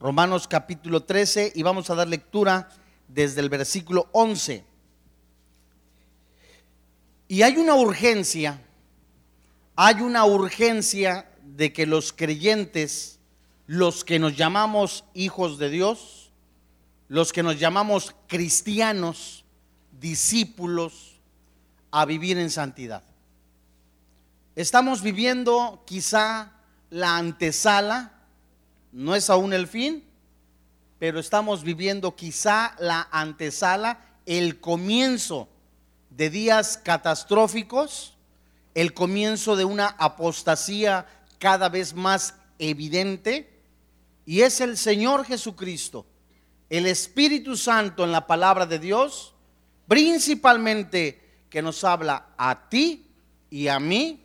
Romanos capítulo 13 y vamos a dar lectura desde el versículo 11. Y hay una urgencia, hay una urgencia de que los creyentes, los que nos llamamos hijos de Dios, los que nos llamamos cristianos, discípulos, a vivir en santidad. Estamos viviendo quizá la antesala no es aún el fin, pero estamos viviendo quizá la antesala, el comienzo de días catastróficos, el comienzo de una apostasía cada vez más evidente, y es el Señor Jesucristo, el Espíritu Santo en la palabra de Dios, principalmente que nos habla a ti y a mí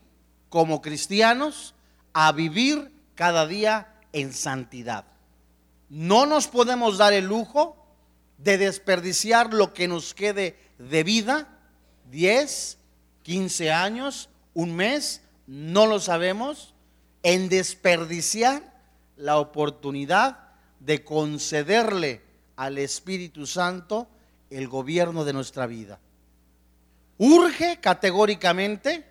como cristianos a vivir cada día en santidad. No nos podemos dar el lujo de desperdiciar lo que nos quede de vida, 10, 15 años, un mes, no lo sabemos, en desperdiciar la oportunidad de concederle al Espíritu Santo el gobierno de nuestra vida. Urge categóricamente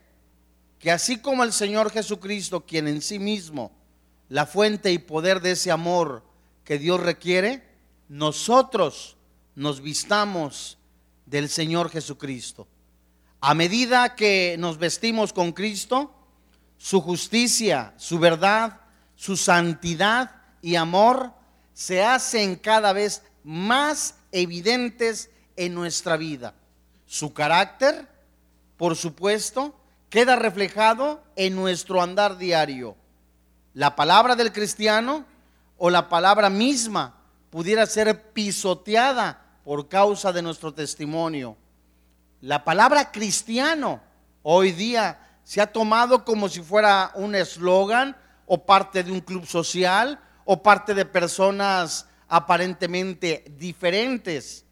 que así como el Señor Jesucristo, quien en sí mismo la fuente y poder de ese amor que Dios requiere, nosotros nos vistamos del Señor Jesucristo. A medida que nos vestimos con Cristo, su justicia, su verdad, su santidad y amor se hacen cada vez más evidentes en nuestra vida. Su carácter, por supuesto, queda reflejado en nuestro andar diario la palabra del cristiano o la palabra misma pudiera ser pisoteada por causa de nuestro testimonio. La palabra cristiano hoy día se ha tomado como si fuera un eslogan o parte de un club social o parte de personas aparentemente diferentes.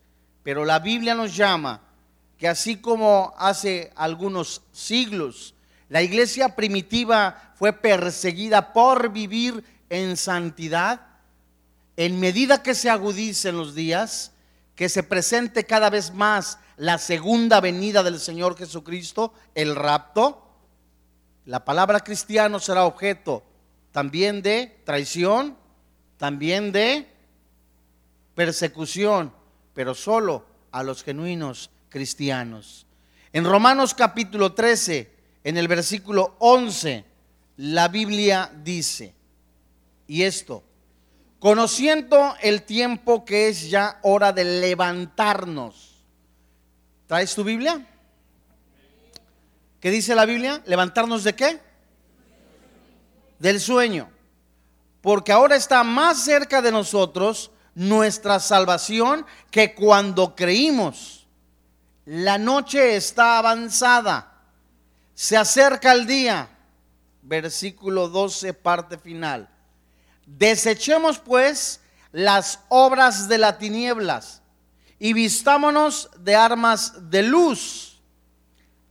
Pero la Biblia nos llama que así como hace algunos siglos la iglesia primitiva fue perseguida por vivir en santidad. En medida que se agudicen los días, que se presente cada vez más la segunda venida del Señor Jesucristo, el rapto, la palabra cristiano será objeto también de traición, también de persecución, pero solo a los genuinos cristianos. En Romanos capítulo 13, en el versículo 11, la Biblia dice, y esto, conociendo el tiempo que es ya hora de levantarnos. ¿Traes tu Biblia? ¿Qué dice la Biblia? ¿Levantarnos de qué? Del sueño. Porque ahora está más cerca de nosotros nuestra salvación que cuando creímos. La noche está avanzada se acerca el día, versículo 12, parte final. Desechemos pues las obras de las tinieblas y vistámonos de armas de luz.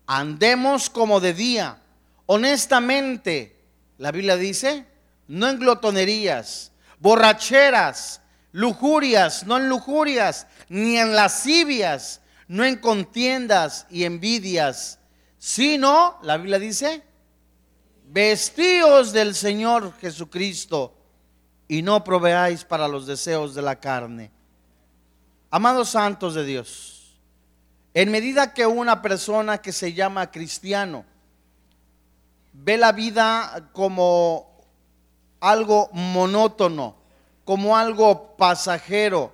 Andemos como de día, honestamente, la Biblia dice, no en glotonerías, borracheras, lujurias, no en lujurias, ni en lascivias, no en contiendas y envidias sino, la Biblia dice, vestíos del Señor Jesucristo y no proveáis para los deseos de la carne. Amados santos de Dios, en medida que una persona que se llama cristiano ve la vida como algo monótono, como algo pasajero,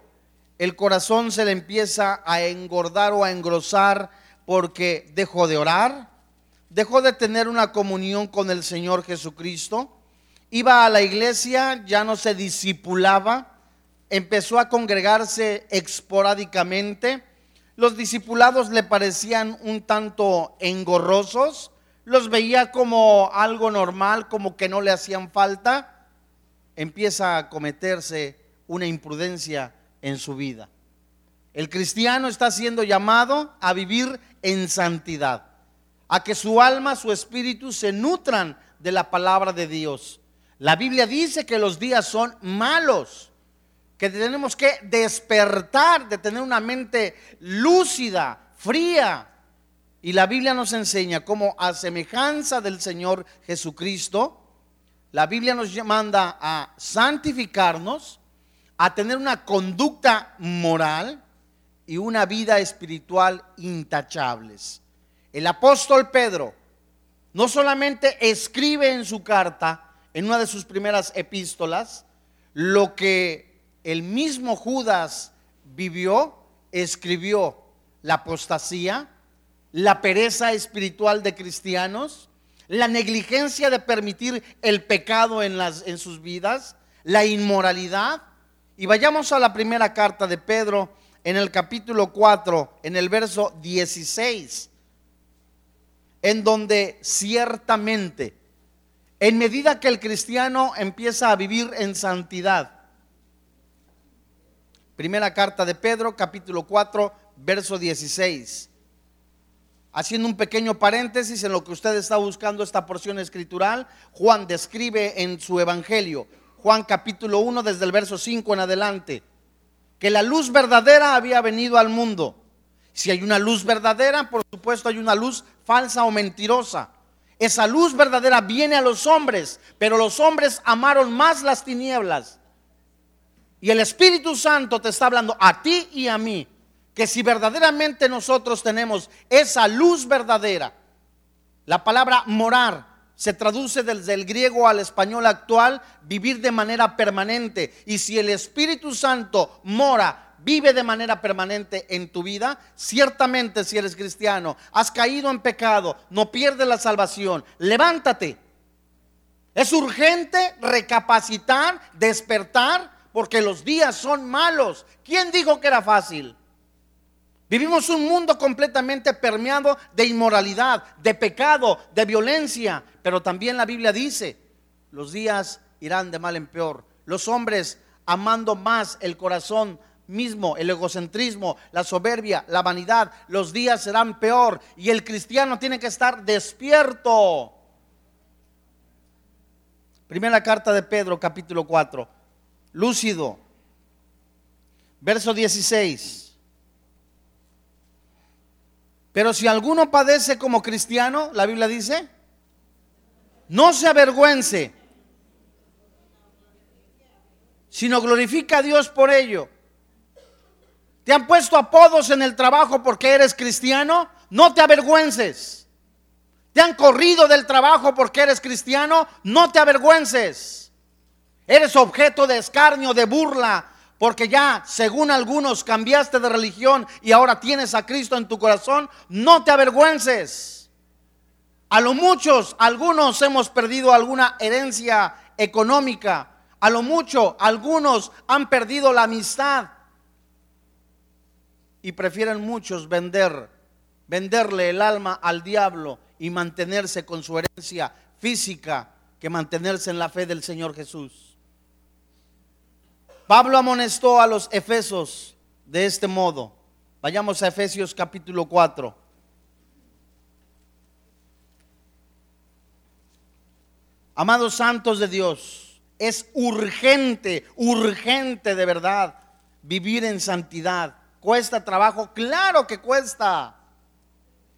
el corazón se le empieza a engordar o a engrosar porque dejó de orar, dejó de tener una comunión con el Señor Jesucristo, iba a la iglesia, ya no se discipulaba, empezó a congregarse esporádicamente, los discipulados le parecían un tanto engorrosos, los veía como algo normal, como que no le hacían falta, empieza a cometerse una imprudencia en su vida. El cristiano está siendo llamado a vivir en santidad, a que su alma, su espíritu se nutran de la palabra de Dios. La Biblia dice que los días son malos. que tenemos que despertar, de tener una mente lúcida, fría. Y la Biblia nos enseña cómo a semejanza del Señor Jesucristo, la Biblia nos manda a santificarnos, a tener una conducta moral y una vida espiritual intachables. El apóstol Pedro no solamente escribe en su carta, en una de sus primeras epístolas, lo que el mismo Judas vivió, escribió la apostasía, la pereza espiritual de cristianos, la negligencia de permitir el pecado en, las, en sus vidas, la inmoralidad. Y vayamos a la primera carta de Pedro en el capítulo 4, en el verso 16, en donde ciertamente, en medida que el cristiano empieza a vivir en santidad, primera carta de Pedro, capítulo 4, verso 16. Haciendo un pequeño paréntesis en lo que usted está buscando esta porción escritural, Juan describe en su evangelio, Juan capítulo 1 desde el verso 5 en adelante, que la luz verdadera había venido al mundo. Si hay una luz verdadera, por supuesto hay una luz falsa o mentirosa. Esa luz verdadera viene a los hombres, pero los hombres amaron más las tinieblas. Y el Espíritu Santo te está hablando a ti y a mí, que si verdaderamente nosotros tenemos esa luz verdadera, la palabra morar se traduce desde el griego al español actual, vivir de manera permanente. Y si el Espíritu Santo mora, vive de manera permanente en tu vida, ciertamente si eres cristiano, has caído en pecado, no pierdes la salvación, levántate. Es urgente recapacitar, despertar, porque los días son malos. ¿Quién dijo que era fácil? Vivimos un mundo completamente permeado de inmoralidad, de pecado, de violencia. Pero también la Biblia dice, los días irán de mal en peor. Los hombres amando más el corazón mismo, el egocentrismo, la soberbia, la vanidad, los días serán peor. Y el cristiano tiene que estar despierto. Primera carta de Pedro, capítulo 4. Lúcido. Verso 16. Pero si alguno padece como cristiano, la Biblia dice, no se avergüence, sino glorifica a Dios por ello. ¿Te han puesto apodos en el trabajo porque eres cristiano? No te avergüences. ¿Te han corrido del trabajo porque eres cristiano? No te avergüences. Eres objeto de escarnio, de burla, porque ya, según algunos, cambiaste de religión y ahora tienes a Cristo en tu corazón, no te avergüences. A lo muchos, algunos hemos perdido alguna herencia económica. A lo mucho, algunos han perdido la amistad. Y prefieren muchos vender, venderle el alma al diablo y mantenerse con su herencia física que mantenerse en la fe del Señor Jesús. Pablo amonestó a los efesos de este modo. Vayamos a Efesios capítulo 4. Amados santos de Dios, es urgente, urgente de verdad vivir en santidad. ¿Cuesta trabajo? Claro que cuesta.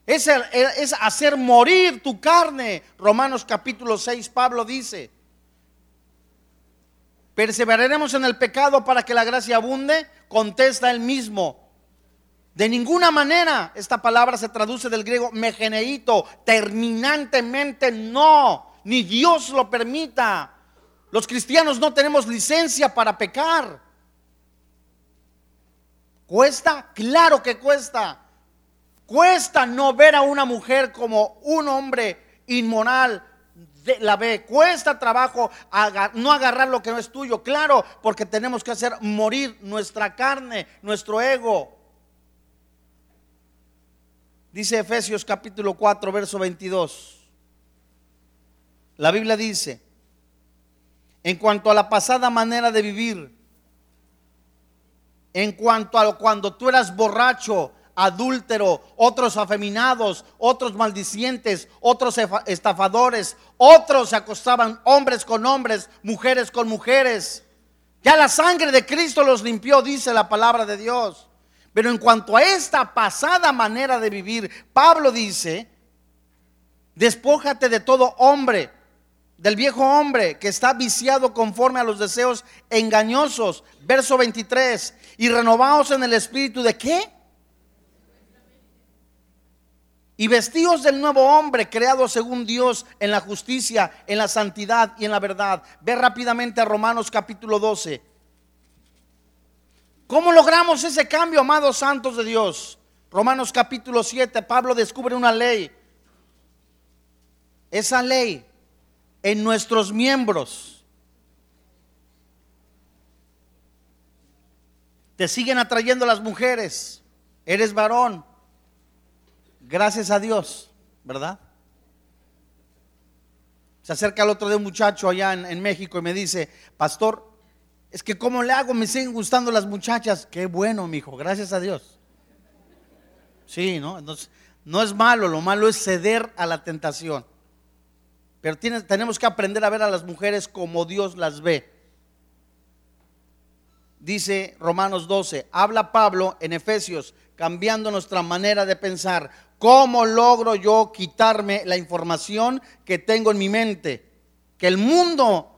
Es, es hacer morir tu carne. Romanos capítulo 6, Pablo dice. ¿Perseveraremos en el pecado para que la gracia abunde? Contesta él mismo. De ninguna manera esta palabra se traduce del griego megeneito, terminantemente no, ni Dios lo permita. Los cristianos no tenemos licencia para pecar. ¿Cuesta? Claro que cuesta. Cuesta no ver a una mujer como un hombre inmoral, la ve. Cuesta trabajo no agarrar lo que no es tuyo, claro, porque tenemos que hacer morir nuestra carne, nuestro ego. Dice Efesios capítulo 4, verso 22. La Biblia dice, en cuanto a la pasada manera de vivir, en cuanto a cuando tú eras borracho, adúltero, otros afeminados, otros maldicientes, otros estafadores, otros se acostaban hombres con hombres, mujeres con mujeres. Ya la sangre de Cristo los limpió, dice la palabra de Dios. Pero en cuanto a esta pasada manera de vivir, Pablo dice, despójate de todo hombre, del viejo hombre que está viciado conforme a los deseos engañosos. Verso 23, y renovaos en el espíritu de qué? Y vestidos del nuevo hombre, creado según Dios en la justicia, en la santidad y en la verdad. Ve rápidamente a Romanos capítulo 12. ¿Cómo logramos ese cambio, amados santos de Dios? Romanos capítulo 7, Pablo descubre una ley. Esa ley en nuestros miembros te siguen atrayendo las mujeres. Eres varón, Gracias a Dios, ¿verdad? Se acerca el otro de un muchacho allá en, México y me dice, pastor, es que ¿cómo le hago? Me siguen gustando las muchachas. Qué bueno, mi hijo, gracias a Dios. Sí, ¿no? Entonces, no es malo, lo malo es ceder a la tentación. Pero tenemos que aprender a ver a las mujeres como Dios las ve. Dice Romanos 12, habla Pablo en Efesios, cambiando nuestra manera de pensar. ¿Cómo logro yo quitarme la información que tengo en mi mente? Que el mundo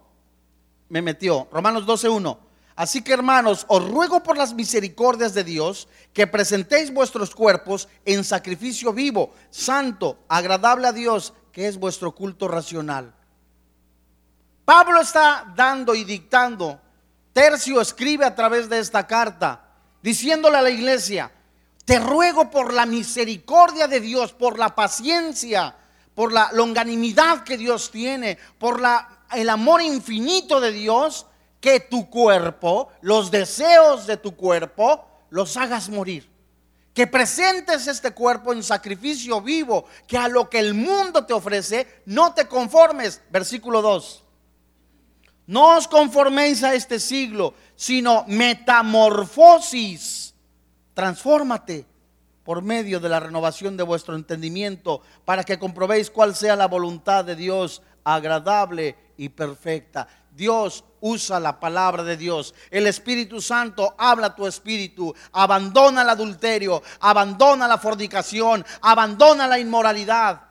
me metió. Romanos 12.1. Así que hermanos, os ruego por las misericordias de Dios que presentéis vuestros cuerpos en sacrificio vivo, santo, agradable a Dios, que es vuestro culto racional. Pablo está dando y dictando. Tercio escribe a través de esta carta, diciéndole a la iglesia, te ruego por la misericordia de Dios, por la paciencia, por la longanimidad que Dios tiene, por la, el amor infinito de Dios, que tu cuerpo, los deseos de tu cuerpo, los hagas morir. Que presentes este cuerpo en sacrificio vivo, que a lo que el mundo te ofrece, no te conformes. Versículo 2. No os conforméis a este siglo, sino metamorfosis Transfórmate por medio de la renovación de vuestro entendimiento para que comprobéis cuál sea la voluntad de Dios agradable y perfecta. Dios usa la palabra de Dios. El Espíritu Santo habla tu espíritu. Abandona el adulterio, abandona la fornicación, abandona la inmoralidad.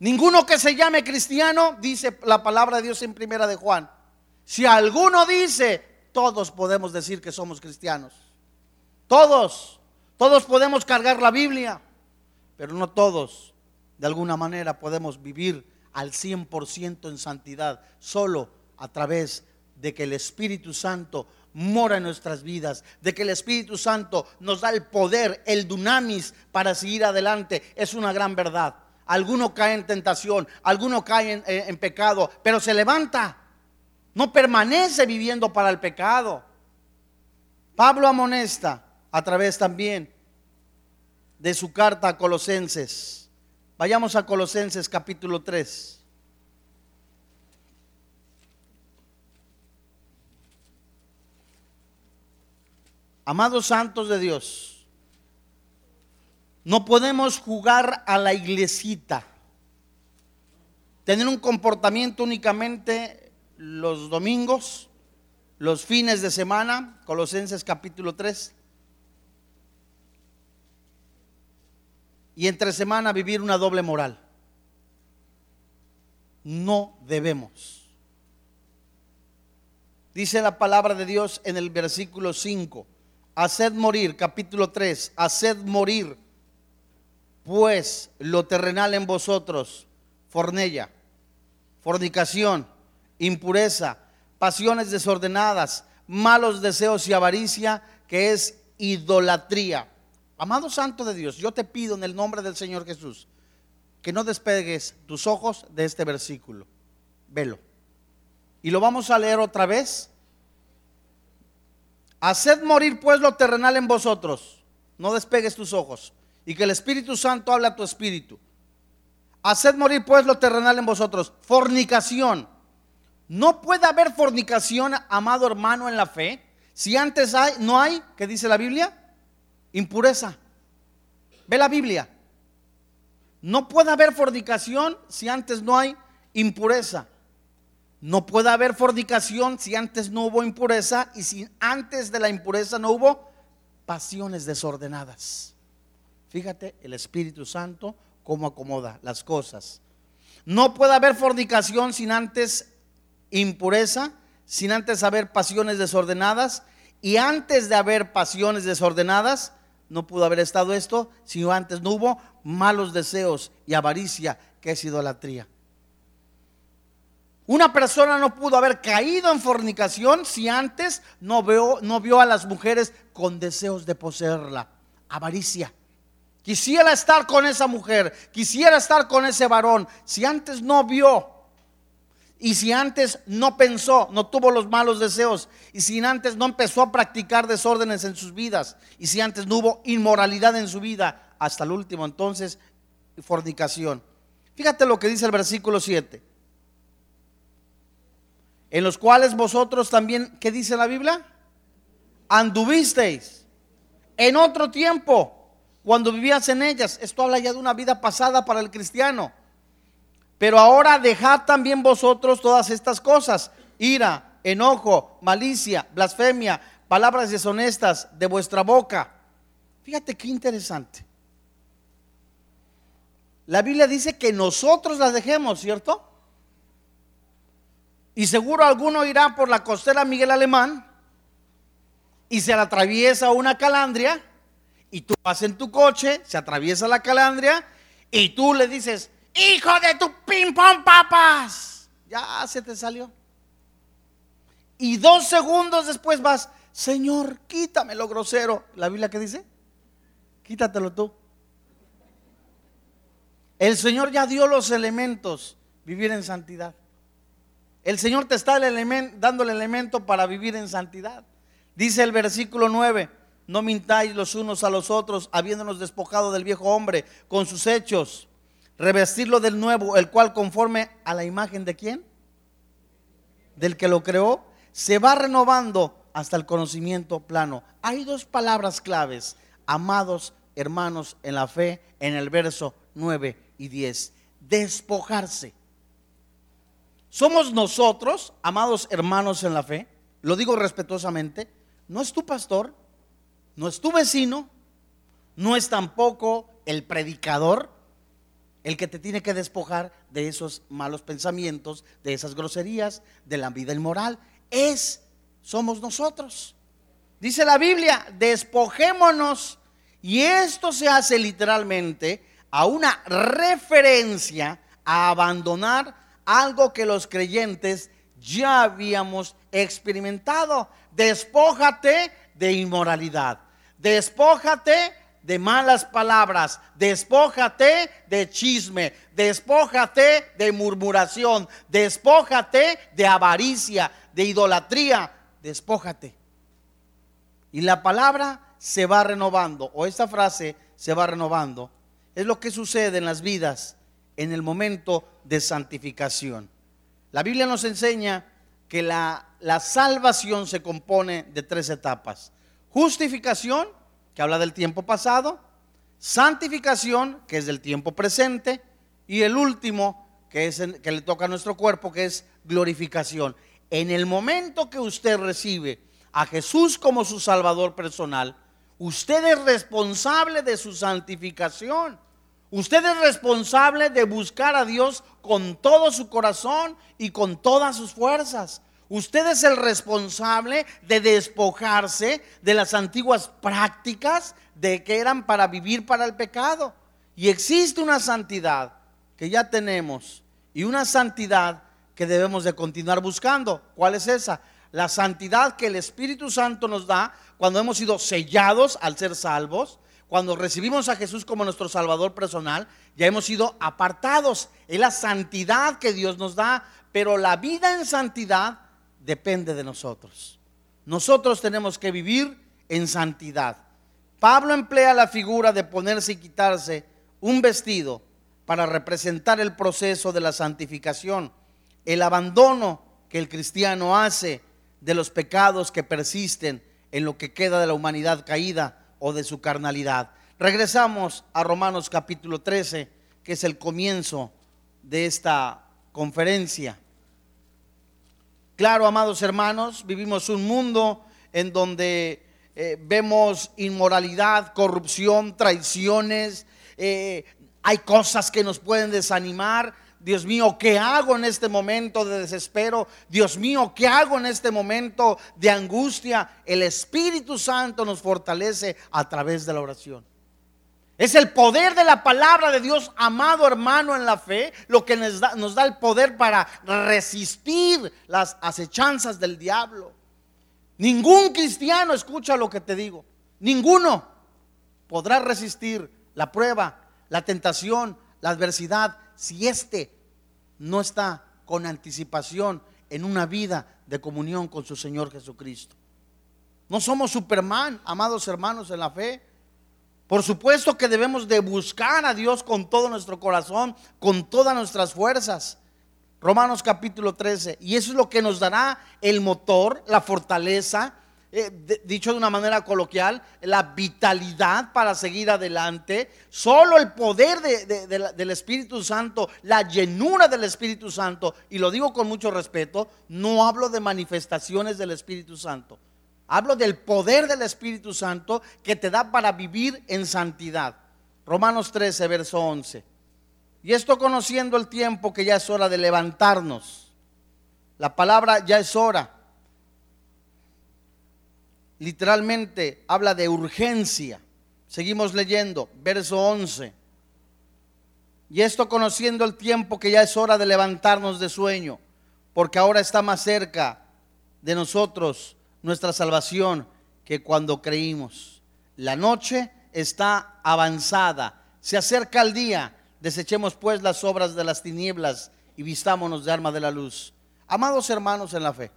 Ninguno que se llame cristiano, dice la palabra de Dios en primera de Juan. Si alguno dice, todos podemos decir que somos cristianos. Todos, todos podemos cargar la Biblia, pero no todos, de alguna manera, podemos vivir al 100% en santidad, solo a través de que el Espíritu Santo mora en nuestras vidas, de que el Espíritu Santo nos da el poder, el dunamis para seguir adelante. Es una gran verdad. Alguno cae en tentación, alguno cae en, en pecado, pero se levanta. No permanece viviendo para el pecado. Pablo amonesta a través también de su carta a Colosenses. Vayamos a Colosenses capítulo 3. Amados santos de Dios, no podemos jugar a la iglesita, tener un comportamiento únicamente los domingos, los fines de semana, Colosenses capítulo 3 y entre semana vivir una doble moral. No debemos. Dice la palabra de Dios en el versículo 5. Haced morir, capítulo 3, haced morir pues lo terrenal en vosotros, fornella, fornicación, impureza, pasiones desordenadas, malos deseos y avaricia, que es idolatría. Amado Santo de Dios, yo te pido en el nombre del Señor Jesús que no despegues tus ojos de este versículo. Velo. Y lo vamos a leer otra vez. Haced morir pues lo terrenal en vosotros. No despegues tus ojos. Y que el Espíritu Santo hable a tu espíritu. Haced morir pues lo terrenal en vosotros. Fornicación. No puede haber fornicación, amado hermano, en la fe. Si antes no hay, ¿qué dice la Biblia? impureza. Ve la Biblia. No puede haber fornicación si antes no hay impureza. No puede haber fornicación si antes no hubo impureza y si antes de la impureza no hubo pasiones desordenadas. Fíjate el Espíritu Santo cómo acomoda las cosas. No puede haber fornicación sin antes impureza, sin antes haber pasiones desordenadas y antes de haber pasiones desordenadas no pudo haber estado esto si antes no hubo malos deseos y avaricia que es idolatría. Una persona no pudo haber caído en fornicación si antes no vio, no vio a las mujeres con deseos de poseerla. Avaricia. Quisiera estar con esa mujer, quisiera estar con ese varón, si antes no vio y si antes no pensó, no tuvo los malos deseos, y si antes no empezó a practicar desórdenes en sus vidas, y si antes no hubo inmoralidad en su vida, hasta el último entonces, fornicación. Fíjate lo que dice el versículo 7. En los cuales vosotros también, ¿qué dice la Biblia? Anduvisteis en otro tiempo, cuando vivías en ellas. Esto habla ya de una vida pasada para el cristiano pero ahora dejad también vosotros todas estas cosas, ira, enojo, malicia, blasfemia, palabras deshonestas de vuestra boca. Fíjate qué interesante. La Biblia dice que nosotros las dejemos, ¿cierto? Y seguro alguno irá por la costera Miguel Alemán y se le atraviesa una calandria y tú vas en tu coche, se atraviesa la calandria y tú le dices, hijo de tu ping pong papas. Ya se te salió. Y dos segundos después vas, Señor, quítame lo grosero. ¿La Biblia qué dice? Quítatelo tú. El Señor ya dio los elementos, vivir en santidad. El Señor te está dando el elemento para vivir en santidad. Dice el versículo 9, no mintáis los unos a los otros, habiéndonos despojado del viejo hombre con sus hechos revestirlo del nuevo, el cual conforme a la imagen de quién? Del que lo creó, se va renovando hasta el conocimiento plano. Hay dos palabras claves, amados hermanos en la fe, en el verso 9 y 10. Despojarse. Somos nosotros, amados hermanos en la fe, lo digo respetuosamente, no es tu pastor, no es tu vecino, no es tampoco el predicador, el que te tiene que despojar de esos malos pensamientos, de esas groserías, de la vida inmoral, es, somos nosotros. Dice la Biblia, despojémonos. Y esto se hace literalmente a una referencia a abandonar algo que los creyentes ya habíamos experimentado. Despójate de inmoralidad. Despójate de malas palabras, despójate de chisme, despójate de murmuración, despójate de avaricia, de idolatría, despójate. Y la palabra se va renovando, o esta frase se va renovando. Es lo que sucede en las vidas en el momento de santificación. La Biblia nos enseña que la, la salvación se compone de tres etapas. Justificación, que habla del tiempo pasado, santificación, que es del tiempo presente, y el último, que, es que le toca a nuestro cuerpo, que es glorificación. En el momento que usted recibe a Jesús como su Salvador personal, usted es responsable de su santificación. Usted es responsable de buscar a Dios con todo su corazón y con todas sus fuerzas. Usted es el responsable de despojarse de las antiguas prácticas de que eran para vivir para el pecado. Y existe una santidad que ya tenemos y una santidad que debemos de continuar buscando. ¿Cuál es esa? La santidad que el Espíritu Santo nos da cuando hemos sido sellados al ser salvos, cuando recibimos a Jesús como nuestro Salvador personal, ya hemos sido apartados. Es la santidad que Dios nos da, pero la vida en santidad depende de nosotros. Nosotros tenemos que vivir en santidad. Pablo emplea la figura de ponerse y quitarse un vestido para representar el proceso de la santificación, el abandono que el cristiano hace de los pecados que persisten en lo que queda de la humanidad caída o de su carnalidad. Regresamos a Romanos capítulo 13, que es el comienzo de esta conferencia. Claro, amados hermanos, vivimos un mundo en donde eh, vemos inmoralidad, corrupción, traiciones, eh, hay cosas que nos pueden desanimar. Dios mío, ¿qué hago en este momento de desespero? Dios mío, ¿qué hago en este momento de angustia? El Espíritu Santo nos fortalece a través de la oración. Es el poder de la palabra de Dios, amado hermano en la fe, lo que nos da, nos da el poder para resistir las acechanzas del diablo. Ningún cristiano, escucha lo que te digo, ninguno podrá resistir la prueba, la tentación, la adversidad, si éste no está con anticipación en una vida de comunión con su Señor Jesucristo. No somos Superman, amados hermanos en la fe. Por supuesto que debemos de buscar a Dios con todo nuestro corazón, con todas nuestras fuerzas. Romanos capítulo 13. Y eso es lo que nos dará el motor, la fortaleza, eh, dicho de una manera coloquial, la vitalidad para seguir adelante. Solo el poder del Espíritu Santo, la llenura del Espíritu Santo, y lo digo con mucho respeto, no hablo de manifestaciones del Espíritu Santo. Hablo del poder del Espíritu Santo que te da para vivir en santidad. Romanos 13, verso 11. Y esto conociendo el tiempo que ya es hora de levantarnos. La palabra ya es hora. Literalmente habla de urgencia. Seguimos leyendo, verso 11. Y esto conociendo el tiempo que ya es hora de levantarnos de sueño, porque ahora está más cerca de nosotros nuestra salvación que cuando creímos. La noche está avanzada, se acerca el día Desechemos pues las obras de las tinieblas y vistámonos de arma de la luz. Amados hermanos en la fe,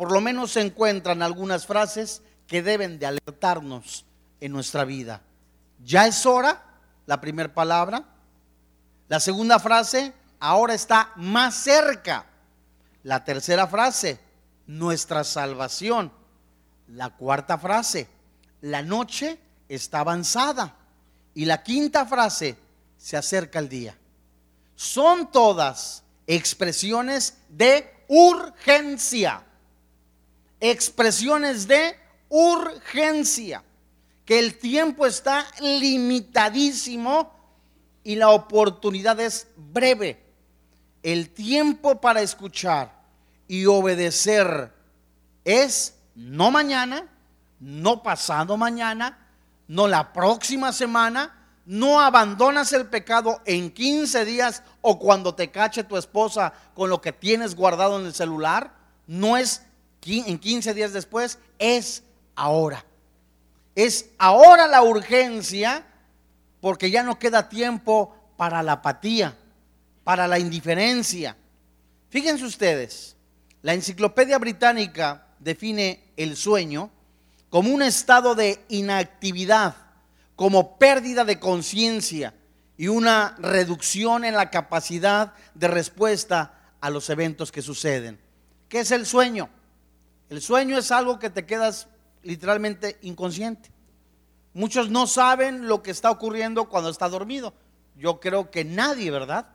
por lo menos se encuentran algunas frases que deben de alertarnos en nuestra vida. Ya es hora, la primera palabra. La segunda frase, ahora está más cerca. La tercera frase, nuestra salvación. La cuarta frase, la noche está avanzada. Y la quinta frase, se acerca el día. Son todas expresiones de urgencia. Expresiones de urgencia. Que el tiempo está limitadísimo y la oportunidad es breve. El tiempo para escuchar y obedecer es no mañana, no pasado mañana, no la próxima semana, no abandonas el pecado en 15 días o cuando te cache tu esposa con lo que tienes guardado en el celular. No es en 15 días después, es ahora. Es ahora la urgencia porque ya no queda tiempo para la apatía, para la indiferencia. Fíjense ustedes, la enciclopedia británica define el sueño como un estado de inactividad como pérdida de conciencia y una reducción en la capacidad de respuesta a los eventos que suceden. ¿Qué es el sueño? El sueño es algo que te quedas literalmente inconsciente. Muchos no saben lo que está ocurriendo cuando está dormido. Yo creo que nadie, ¿verdad?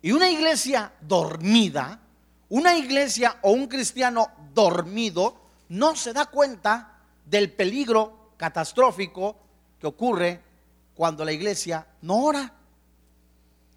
Y una iglesia dormida, una iglesia o un cristiano dormido, no se da cuenta del peligro catastrófico que ocurre cuando la iglesia no ora.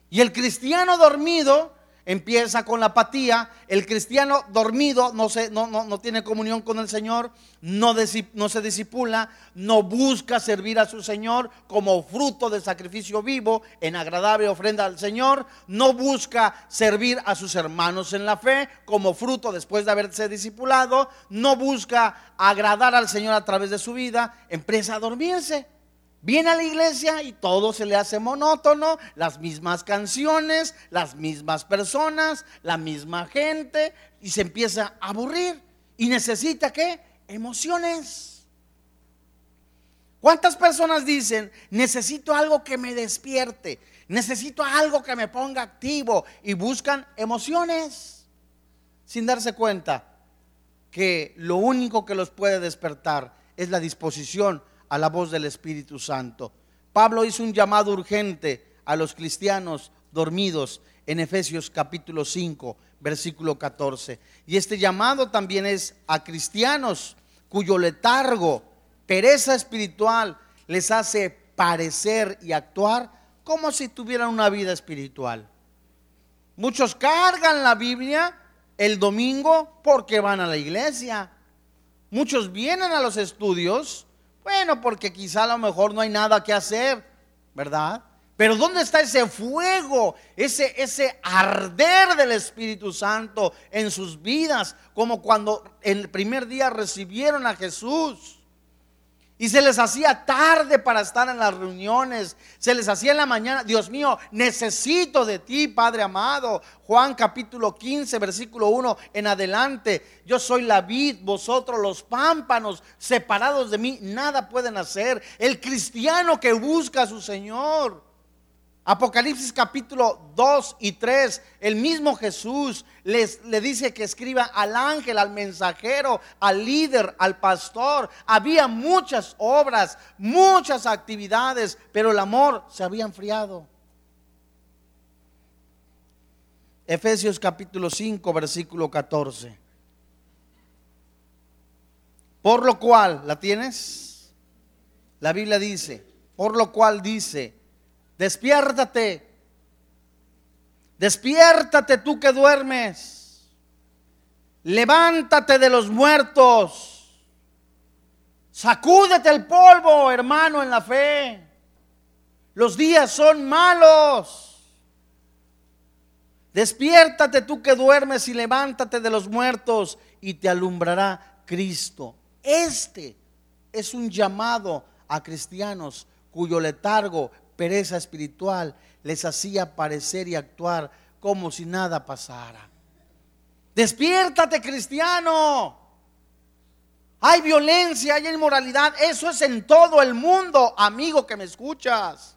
Y el cristiano dormido empieza con la apatía, el cristiano dormido no, se, no, no, tiene comunión con el Señor, no, no se disipula, no busca servir a su Señor como fruto de sacrificio vivo en agradable ofrenda al Señor, no busca servir a sus hermanos en la fe como fruto después de haberse discipulado, no busca agradar al Señor a través de su vida, empieza a dormirse. Viene a la iglesia y todo se le hace monótono, las mismas canciones, las mismas personas, la misma gente, y se empieza a aburrir. ¿Y necesita qué? Emociones. ¿Cuántas personas dicen, necesito algo que me despierte, necesito algo que me ponga activo y buscan emociones sin darse cuenta que lo único que los puede despertar es la disposición a la voz del Espíritu Santo. Pablo hizo un llamado urgente a los cristianos dormidos en Efesios capítulo 5, versículo 14. Y este llamado también es a cristianos cuyo letargo, pereza espiritual, les hace parecer y actuar como si tuvieran una vida espiritual. Muchos cargan la Biblia el domingo porque van a la iglesia. Muchos vienen a los estudios, bueno, porque quizá a lo mejor no hay nada que hacer, ¿verdad? Pero ¿dónde está ese fuego, ese, ese arder del Espíritu Santo en sus vidas? Como cuando el primer día recibieron a Jesús. Y se les hacía tarde para estar en las reuniones. Se les hacía en la mañana. Dios mío, necesito de ti, Padre amado. Juan capítulo 15, versículo 1 en adelante. Yo soy la vid, vosotros los pámpanos. Separados de mí, nada pueden hacer. El cristiano que busca a su Señor. Apocalipsis capítulo 2 y 3, el mismo Jesús les, le dice que escriba al ángel, al mensajero, al líder, al pastor. Había muchas obras, muchas actividades, pero el amor se había enfriado. Efesios capítulo 5, versículo 14. Por lo cual, ¿la tienes? La Biblia dice, por lo cual dice, Despiértate. Despiértate tú que duermes. Levántate de los muertos. Sacúdete el polvo, hermano, en la fe. Los días son malos. Despiértate tú que duermes y levántate de los muertos y te alumbrará Cristo. Este es un llamado a cristianos cuyo letargo pereza espiritual les hacía parecer y actuar como si nada pasara. Despiértate, cristiano. Hay violencia, hay inmoralidad. Eso es en todo el mundo, amigo que me escuchas.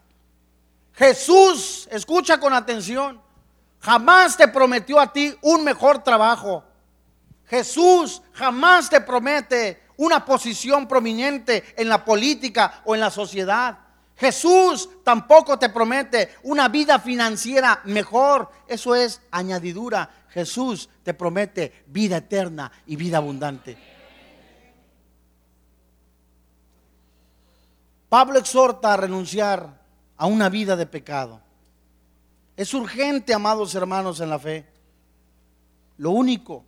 Jesús, escucha con atención, jamás te prometió a ti un mejor trabajo. Jesús jamás te promete una posición prominente en la política o en la sociedad. Jesús tampoco te promete una vida financiera mejor. Eso es añadidura. Jesús te promete vida eterna y vida abundante. Pablo exhorta a renunciar a una vida de pecado. Es urgente, amados hermanos en la fe. Lo único,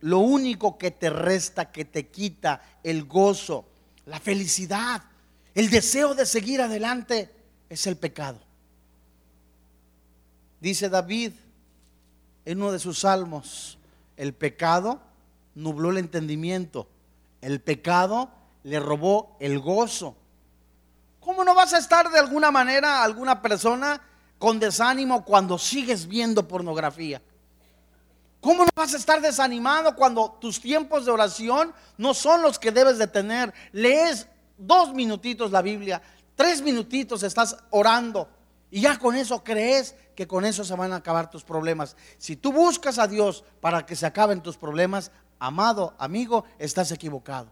lo único que te resta, que te quita el gozo, la felicidad, el deseo de seguir adelante es el pecado. Dice David en uno de sus salmos, el pecado nubló el entendimiento, el pecado le robó el gozo. ¿Cómo no vas a estar de alguna manera alguna persona con desánimo cuando sigues viendo pornografía? ¿Cómo no vas a estar desanimado cuando tus tiempos de oración no son los que debes de tener? Lees dos minutitos la Biblia, tres minutitos estás orando y ya con eso crees que con eso se van a acabar tus problemas. Si tú buscas a Dios para que se acaben tus problemas, amado amigo, estás equivocado.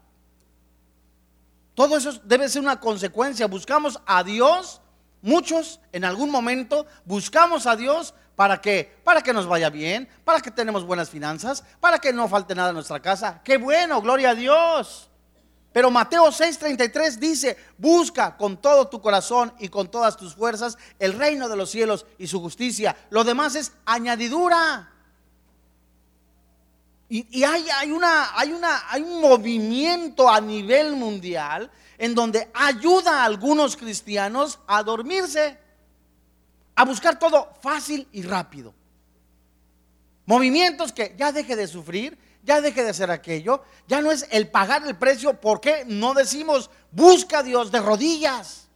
Todo eso debe ser una consecuencia. Buscamos a Dios, muchos en algún momento buscamos a Dios para que para que nos vaya bien, para que tenemos buenas finanzas, para que no falte nada en nuestra casa. Qué bueno, gloria a Dios. Pero Mateo 6:33 dice, busca con todo tu corazón y con todas tus fuerzas el reino de los cielos y su justicia. Lo demás es añadidura. Y, hay, hay, una, hay, una, hay un movimiento a nivel mundial en donde ayuda a algunos cristianos a dormirse, a buscar todo fácil y rápido. Movimientos que ya deje de sufrir, ya deje de hacer aquello, ya no es el pagar el precio, ¿por qué no decimos busca a Dios de rodillas?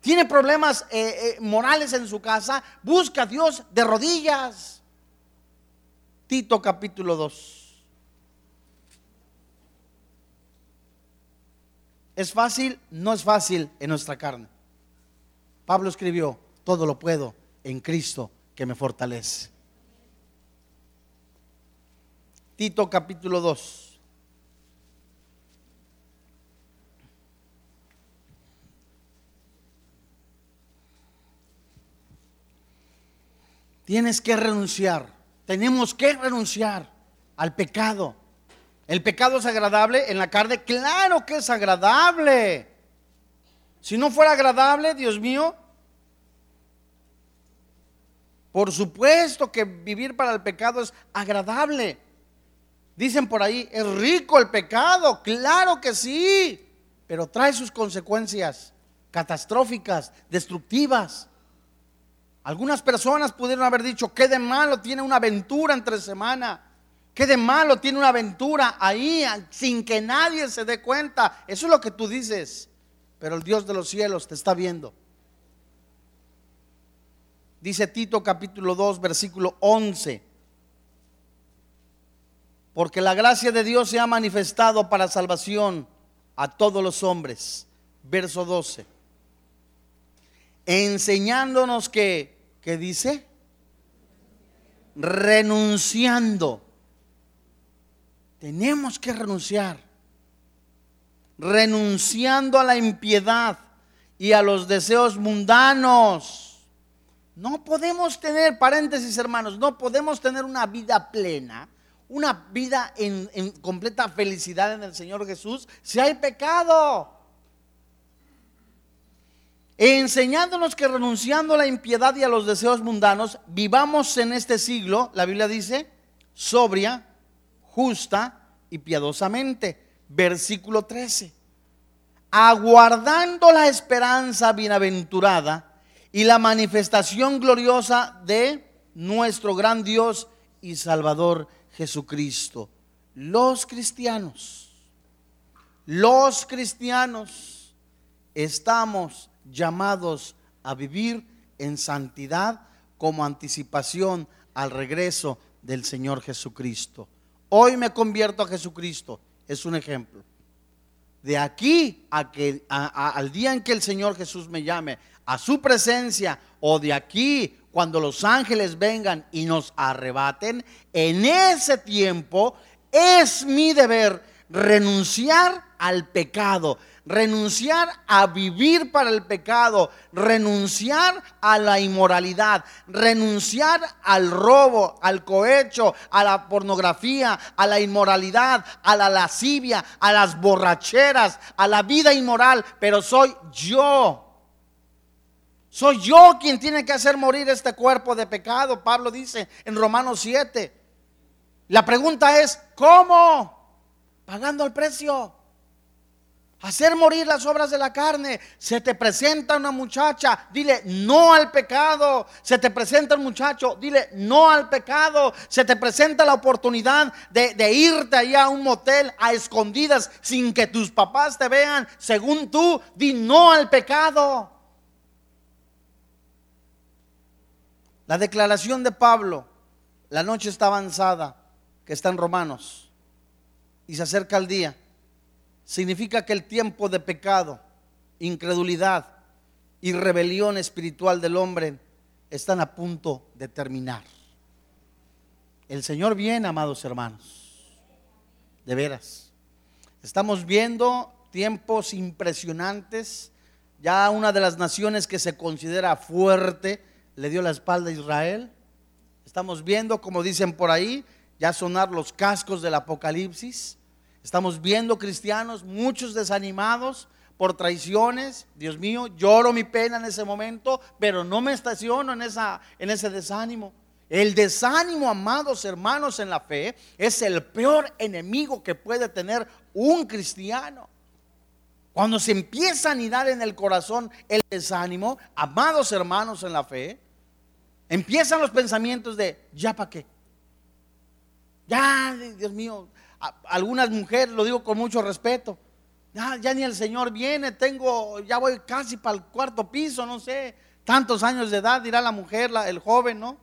Tiene problemas eh, eh, morales en su casa, busca a Dios de rodillas. Tito capítulo 2. ¿Es fácil? No es fácil en nuestra carne. Pablo escribió, todo lo puedo en Cristo que me fortalece. Capítulo 2. Tienes que renunciar. Tenemos que renunciar al pecado. ¿El pecado es agradable en la carne? Claro que es agradable. Si no fuera agradable, Dios mío, por supuesto que vivir para el pecado es agradable. Dicen por ahí, es rico el pecado. Claro que sí, pero trae sus consecuencias catastróficas, destructivas. Algunas personas pudieron haber dicho, ¿qué de malo tiene una aventura entre semana? ¿Qué de malo tiene una aventura ahí sin que nadie se dé cuenta? Eso es lo que tú dices. Pero el Dios de los cielos te está viendo. Dice Tito capítulo 2, versículo 11. Porque la gracia de Dios se ha manifestado para salvación a todos los hombres. Verso 12. Enseñándonos que, ¿qué dice? Renunciando tenemos que renunciar. Renunciando a la impiedad y a los deseos mundanos. No podemos tener, paréntesis hermanos, no podemos tener una vida plena, una vida en, completa felicidad en el Señor Jesús si hay pecado. Enseñándonos que renunciando a la impiedad y a los deseos mundanos, vivamos en este siglo, la Biblia dice, sobria, justa y piadosamente. Versículo 13. Aguardando la esperanza bienaventurada y la manifestación gloriosa de nuestro gran Dios y Salvador Jesucristo. Los cristianos, los cristianos estamos llamados a vivir en santidad como anticipación al regreso del Señor Jesucristo. Hoy me convierto a Jesucristo. Es un ejemplo. De aquí a que al día en que el Señor Jesús me llame a su presencia o de aquí cuando los ángeles vengan y nos arrebaten, en ese tiempo es mi deber renunciar al pecado, renunciar a vivir para el pecado, renunciar a la inmoralidad, renunciar al robo, al cohecho, a la pornografía, a la inmoralidad, a la lascivia, a las borracheras, a la vida inmoral, pero soy yo. Soy yo quien tiene que hacer morir este cuerpo de pecado, Pablo dice en Romanos 7. La pregunta es, ¿cómo? Pagando el precio hacer morir las obras de la carne. Se te presenta una muchacha, dile no al pecado. Se te presenta un muchacho, dile no al pecado. Se te presenta la oportunidad de, irte allá a un motel a escondidas sin que tus papás te vean. Según tú, di no al pecado. La declaración de Pablo, la noche está avanzada, que está en Romanos, y se acerca el día significa que el tiempo de pecado, incredulidad y rebelión espiritual del hombre están a punto de terminar. El Señor viene, amados hermanos, de veras. Estamos viendo tiempos impresionantes. Ya una de las naciones que se considera fuerte le dio la espalda a Israel. Estamos viendo, como dicen por ahí, ya sonar los cascos del Apocalipsis. Estamos viendo cristianos, muchos desanimados por traiciones. Dios mío, lloro mi pena en ese momento, pero no me estaciono en, esa, en ese desánimo. El desánimo, amados hermanos en la fe, es el peor enemigo que puede tener un cristiano. Cuando se empieza a anidar en el corazón el desánimo, amados hermanos en la fe, empiezan los pensamientos de, ¿ya para qué? Ya, Dios mío, algunas mujeres, lo digo con mucho respeto, ya, ni el Señor viene, tengo, ya voy casi para el cuarto piso, no sé, tantos años de edad, dirá la mujer, el joven, ¿no?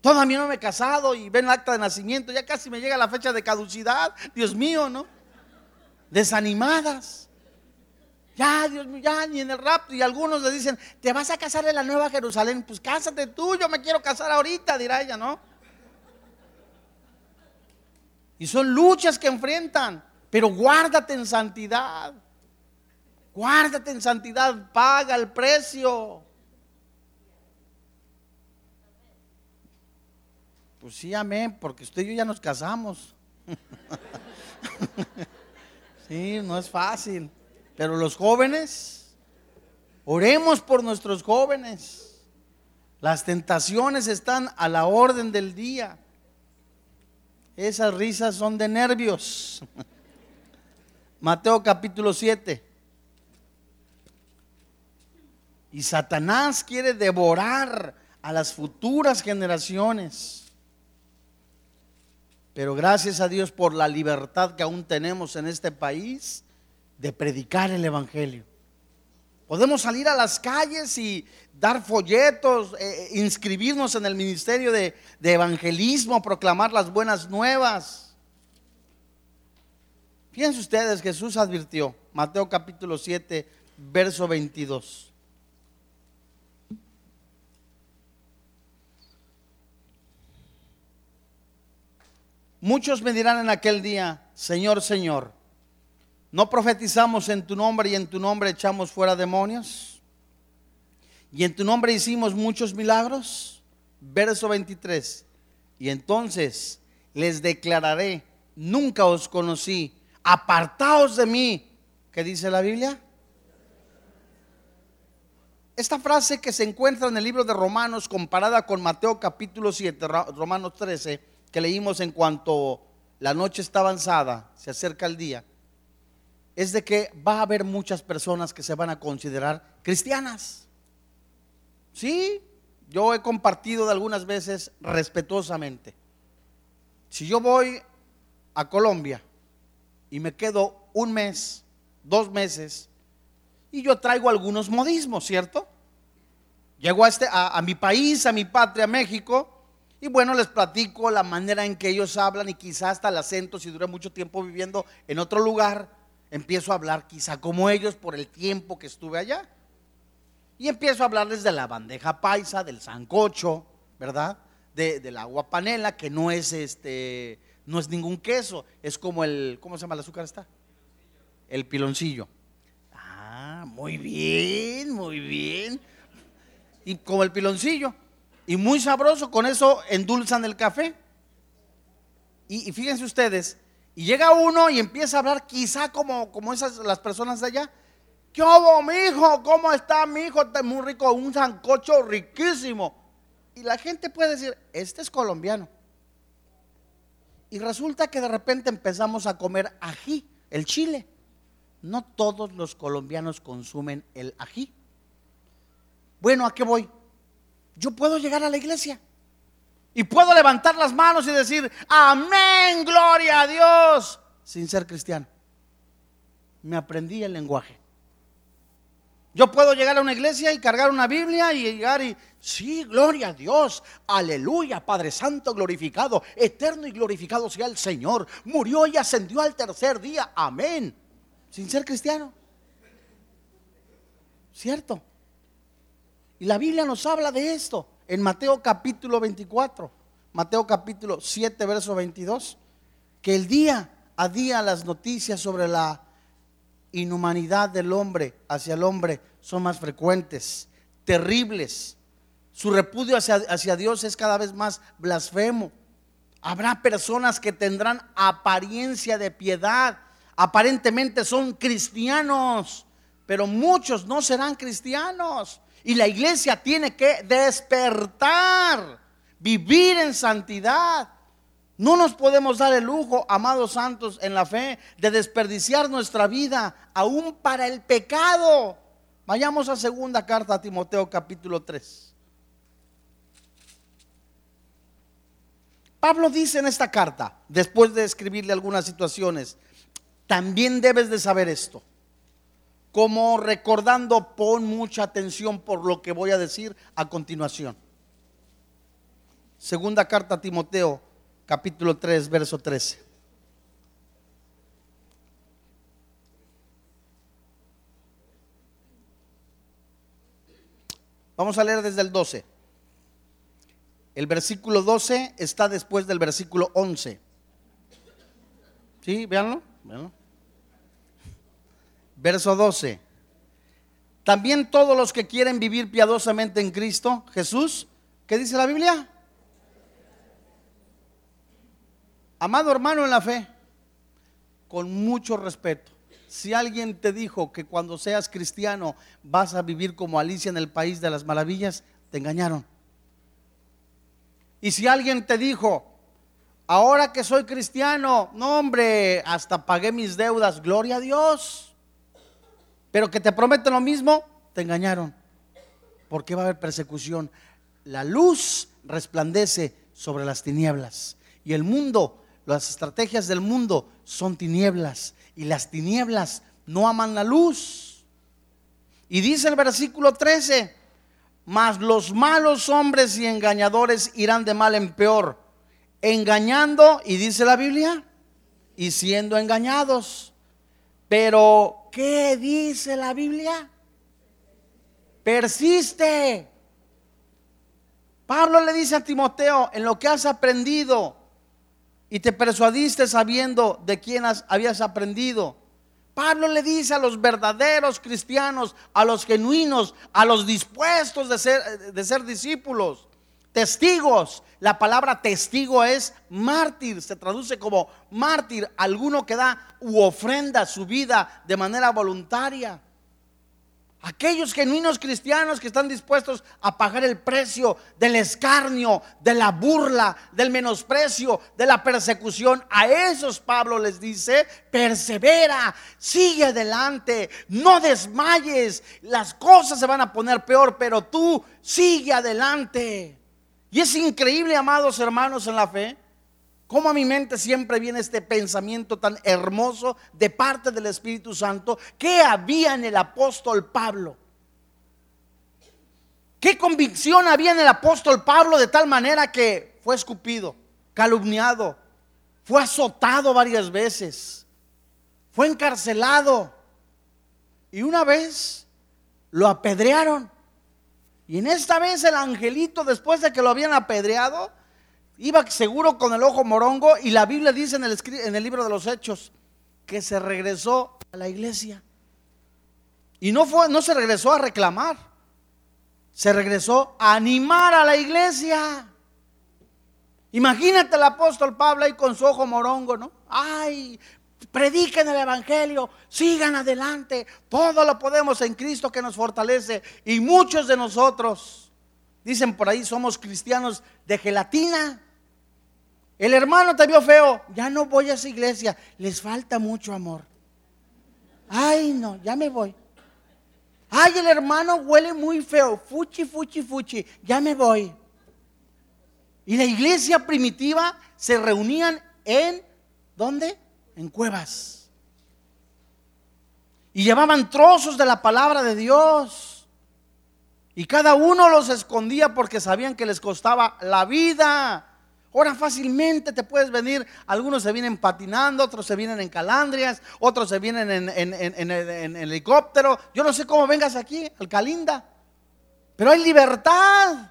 Todavía no me he casado y ven el acta de nacimiento, ya casi me llega la fecha de caducidad, Dios mío, ¿no? Desanimadas. Ya, Dios mío, ya ni en el rapto. Y algunos le dicen, ¿te vas a casar en la Nueva Jerusalén? Pues cásate tú, yo me quiero casar ahorita, dirá ella, ¿no? Y son luchas que enfrentan. Pero guárdate en santidad. Guárdate en santidad. Paga el precio. Pues sí, amén, porque usted y yo ya nos casamos. sí, no es fácil. Pero los jóvenes, oremos por nuestros jóvenes. Las tentaciones están a la orden del día. Esas risas son de nervios. Mateo capítulo 7. Y Satanás quiere devorar a las futuras generaciones. Pero gracias a Dios por la libertad que aún tenemos en este país de predicar el Evangelio. Podemos salir a las calles y dar folletos, eh, eh, inscribirnos en el ministerio de, evangelismo, proclamar las buenas nuevas. Fíjense ustedes, Jesús advirtió, Mateo capítulo 7, verso 22. Muchos me dirán en aquel día, Señor, Señor, ¿no profetizamos en tu nombre y en tu nombre echamos fuera demonios? Y en tu nombre hicimos muchos milagros. Verso 23. Y entonces les declararé, nunca os conocí, apartaos de mí. ¿Qué dice la Biblia? Esta frase que se encuentra en el libro de Romanos comparada con Mateo capítulo 7, Romanos 13, que leímos en cuanto la noche está avanzada, se acerca el día, es de que va a haber muchas personas que se van a considerar cristianas. Sí, yo he compartido de algunas veces respetuosamente. Si yo voy a Colombia y me quedo un mes, dos meses, y yo traigo algunos modismos, ¿cierto? Llego a, este, a, mi país, a mi patria, México, y bueno, les platico la manera en que ellos hablan y quizás hasta el acento, si dura mucho tiempo viviendo en otro lugar, empiezo a hablar quizá como ellos por el tiempo que estuve allá. Y empiezo a hablarles de la bandeja paisa, del sancocho, ¿verdad? De, del agua panela, que no es este, no es ningún queso, es como el, ¿cómo se llama el azúcar está? El piloncillo. Ah, muy bien, muy bien. Y como el piloncillo. Y muy sabroso, con eso endulzan el café. Y, y fíjense ustedes, y llega uno y empieza a hablar quizá como, como esas las personas de allá ¿Qué hubo, mi hijo? ¿Cómo está mi hijo? Está muy rico, un sancocho riquísimo. Y la gente puede decir, este es colombiano. Y resulta que de repente empezamos a comer ají, el chile. No todos los colombianos consumen el ají. Bueno, ¿a qué voy? Yo puedo llegar a la iglesia y puedo levantar las manos y decir, amén, gloria a Dios, sin ser cristiano. Me aprendí el lenguaje. Yo puedo llegar a una iglesia y cargar una Biblia y llegar y, sí, gloria a Dios, aleluya, Padre Santo glorificado, eterno y glorificado sea el Señor. Murió y ascendió al tercer día, amén. Sin ser cristiano. ¿Cierto? Y la Biblia nos habla de esto en Mateo capítulo 24, Mateo capítulo 7, verso 22, que el día a día las noticias sobre la inhumanidad del hombre hacia el hombre son más frecuentes, terribles. Su repudio hacia, hacia, Dios es cada vez más blasfemo. Habrá personas que tendrán apariencia de piedad, aparentemente son cristianos, pero muchos no serán cristianos. Y la iglesia tiene que despertar, vivir en santidad. No nos podemos dar el lujo, amados santos, en la fe, de desperdiciar nuestra vida aún para el pecado. Vayamos a segunda carta a Timoteo capítulo 3. Pablo dice en esta carta, después de escribirle algunas situaciones, también debes de saber esto. Como recordando, pon mucha atención por lo que voy a decir a continuación. Segunda carta a Timoteo capítulo 3, verso 13. Vamos a leer desde el 12. El versículo 12 está después del versículo 11. ¿Sí? Véanlo. Véanlo. Verso 12. También todos los que quieren vivir piadosamente en Cristo Jesús, ¿qué dice la Biblia? Amado hermano en la fe, con mucho respeto, si alguien te dijo que cuando seas cristiano vas a vivir como Alicia en el país de las maravillas, te engañaron. Y si alguien te dijo, ahora que soy cristiano, no hombre, hasta pagué mis deudas, gloria a Dios. Pero que te prometen lo mismo, te engañaron. Porque va a haber persecución. La luz resplandece sobre las tinieblas. Y el mundo, las estrategias del mundo son tinieblas y las tinieblas no aman la luz. Y dice el versículo 13, mas los malos hombres y engañadores irán de mal en peor, engañando, y dice la Biblia, y siendo engañados. Pero, ¿qué dice la Biblia? Persiste. Pablo le dice a Timoteo, en lo que has aprendido, y te persuadiste sabiendo de quién habías aprendido. Pablo le dice a los verdaderos cristianos, a los genuinos, a los dispuestos de ser, de ser discípulos, testigos. La palabra testigo es mártir, se traduce como mártir, alguno que da u ofrenda su vida de manera voluntaria. Aquellos genuinos cristianos que están dispuestos a pagar el precio del escarnio, de la burla, del menosprecio, de la persecución, a esos Pablo les dice, persevera, sigue adelante, no desmayes, las cosas se van a poner peor, pero tú sigue adelante. Y es increíble, amados hermanos en la fe, cómo a mi mente siempre viene este pensamiento tan hermoso de parte del Espíritu Santo que había en el apóstol Pablo. ¿Qué convicción había en el apóstol Pablo de tal manera que fue escupido, calumniado, fue azotado varias veces, fue encarcelado y una vez lo apedrearon? Y en esta vez el angelito, después de que lo habían apedreado, Iba seguro con el ojo morongo y la Biblia dice en el, libro de los Hechos que se regresó a la iglesia. Y no, fue, no se regresó a reclamar, se regresó a animar a la iglesia. Imagínate el apóstol Pablo ahí con su ojo morongo, ¿no? Ay, prediquen el Evangelio, sigan adelante, todo lo podemos en Cristo que nos fortalece. Y muchos de nosotros, dicen por ahí, somos cristianos de gelatina. El hermano te vio feo, ya no voy a esa iglesia, les falta mucho amor. Ay, no, ya me voy. Ay, el hermano huele muy feo, fuchi, fuchi, fuchi, ya me voy. Y la iglesia primitiva se reunían en, ¿dónde? En cuevas. Y llevaban trozos de la palabra de Dios. Y cada uno los escondía porque sabían que les costaba la vida. Ahora fácilmente te puedes venir, algunos se vienen patinando, otros se vienen en calandrias, otros se vienen en, helicóptero. Yo no sé cómo vengas aquí, al Calinda, pero hay libertad.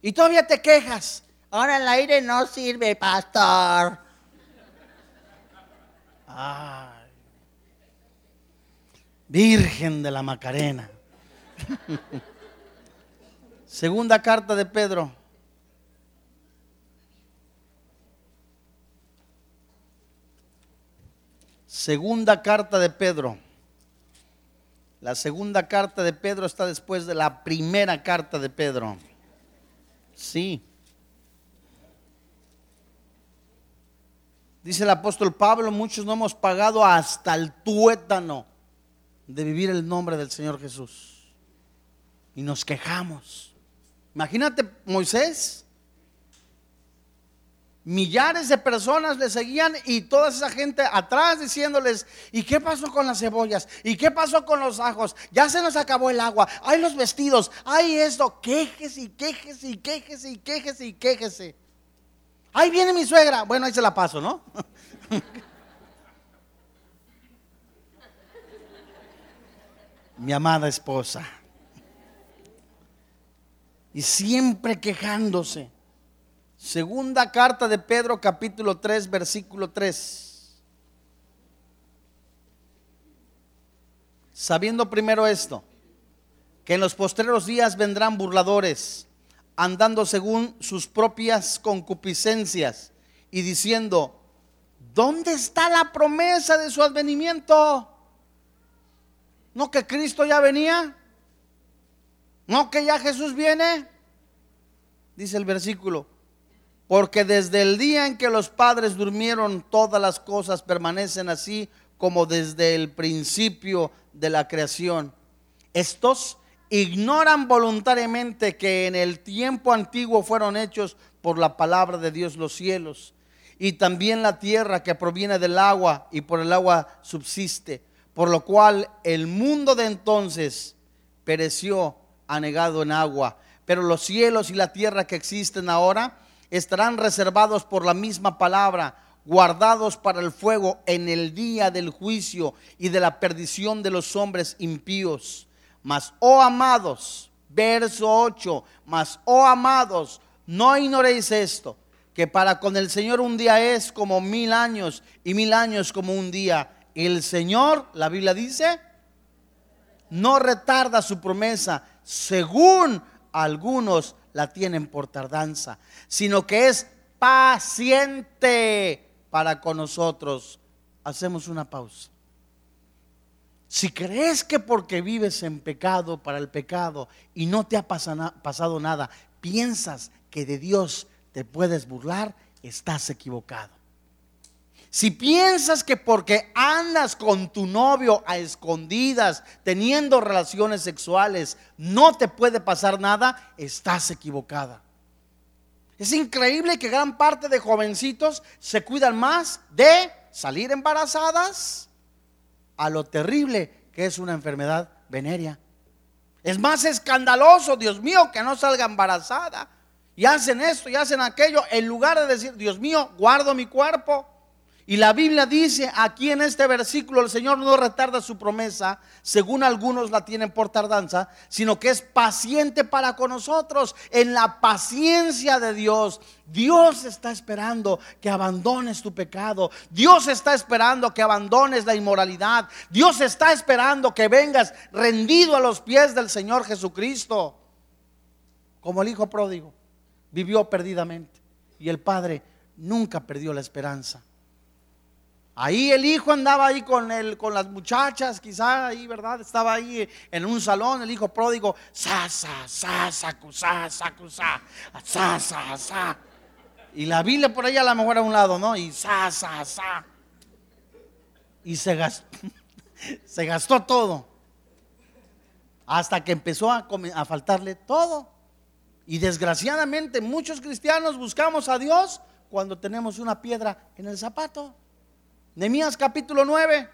Y todavía te quejas. Ahora el aire no sirve, pastor. Virgen de la Macarena. Segunda carta de Pedro. Segunda carta de Pedro. La segunda carta de Pedro está después de la primera carta de Pedro. Sí. Dice el apóstol Pablo, muchos no hemos pagado hasta el tuétano de vivir el nombre del Señor Jesús. Y nos quejamos. Imagínate Moisés, Millares de personas le seguían y toda esa gente atrás diciéndoles, ¿y qué pasó con las cebollas? ¿Y qué pasó con los ajos? Ya se nos acabó el agua, hay los vestidos, hay esto, quejese y quejese y quejese y quejese y quejese. Ahí viene mi suegra, bueno, ahí se la paso, ¿no? mi amada esposa. Y siempre quejándose. Segunda carta de Pedro capítulo 3 versículo 3. Sabiendo primero esto, que en los postreros días vendrán burladores, andando según sus propias concupiscencias y diciendo, ¿dónde está la promesa de su advenimiento? ¿No que Cristo ya venía? ¿No que ya Jesús viene? Dice el versículo, porque desde el día en que los padres durmieron, todas las cosas permanecen así como desde el principio de la creación. Estos ignoran voluntariamente que en el tiempo antiguo fueron hechos por la palabra de Dios los cielos y también la tierra que proviene del agua y por el agua subsiste, por lo cual el mundo de entonces pereció anegado en agua, pero los cielos y la tierra que existen ahora estarán reservados por la misma palabra, guardados para el fuego en el día del juicio y de la perdición de los hombres impíos. Mas, oh amados, verso 8, mas, oh amados, no ignoréis esto, que para con el Señor un día es como mil años y mil años como un día. El Señor, la Biblia dice, no retarda su promesa, según algunos la tienen por tardanza, sino que es paciente para con nosotros. Hacemos una pausa. Si crees que porque vives en pecado para el pecado y no te ha pasado nada, piensas que de Dios te puedes burlar, estás equivocado. Si piensas que porque andas con tu novio a escondidas, teniendo relaciones sexuales, no te puede pasar nada, estás equivocada. Es increíble que gran parte de jovencitos se cuidan más de salir embarazadas a lo terrible que es una enfermedad venérea. Es más escandaloso, Dios mío, que no salga embarazada. Y hacen esto y hacen aquello, en lugar de decir, Dios mío, guardo mi cuerpo. Y la Biblia dice aquí en este versículo, el Señor no retarda su promesa, según algunos la tienen por tardanza, sino que es paciente para con nosotros. En la paciencia de Dios, Dios está esperando que abandones tu pecado. Dios está esperando que abandones la inmoralidad. Dios está esperando que vengas rendido a los pies del Señor Jesucristo. Como el hijo pródigo, vivió perdidamente. Y el padre nunca perdió la esperanza. Ahí el hijo andaba ahí con, el, con las muchachas, quizá ahí, ¿verdad? Estaba ahí en un salón, el hijo pródigo, sa, sa, sa, sacu, sa, sacu, sa, sa. Y la Biblia por ahí a lo mejor a un lado, ¿no? Y sa, sa. Y se gastó, todo. Hasta que empezó a faltarle todo. Y desgraciadamente muchos cristianos buscamos a Dios cuando tenemos una piedra en el zapato. Nehemías capítulo 9.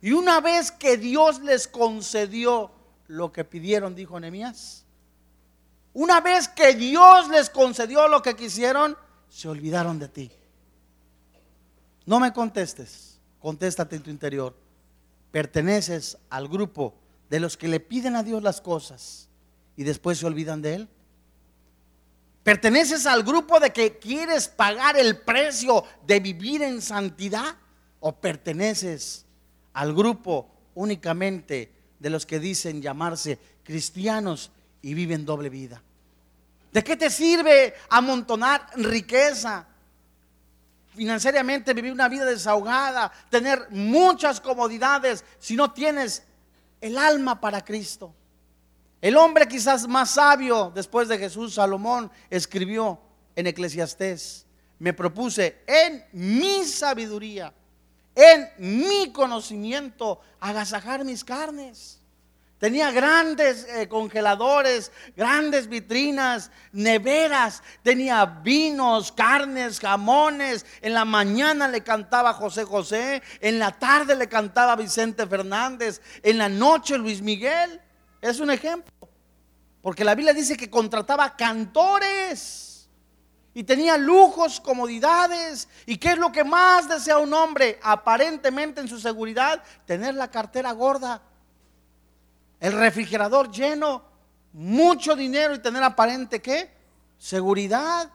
Y una vez que Dios les concedió lo que pidieron, dijo Nehemías, una vez que Dios les concedió lo que quisieron, se olvidaron de ti. No me contestes, contéstate en tu interior. Perteneces al grupo de los que le piden a Dios las cosas y después se olvidan de Él. Perteneces al grupo de que quieres pagar el precio de vivir en santidad o perteneces al grupo únicamente de los que dicen llamarse cristianos y viven doble vida. ¿De qué te sirve amontonar riqueza? Financieramente vivir una vida desahogada, tener muchas comodidades si no tienes el alma para Cristo. El hombre quizás más sabio después de Jesús, Salomón, escribió en Eclesiastés, me propuse en mi sabiduría en mi conocimiento agasajar mis carnes. Tenía grandes eh, congeladores, grandes vitrinas, neveras, tenía vinos, carnes, jamones. En la mañana le cantaba José José, en la tarde le cantaba Vicente Fernández, en la noche Luis Miguel. Es un ejemplo. Porque la Biblia dice que contrataba cantores y tenía lujos, comodidades. ¿Y qué es lo que más desea un hombre aparentemente en su seguridad? Tener la cartera gorda, el refrigerador lleno, mucho dinero y tener aparente qué? Seguridad.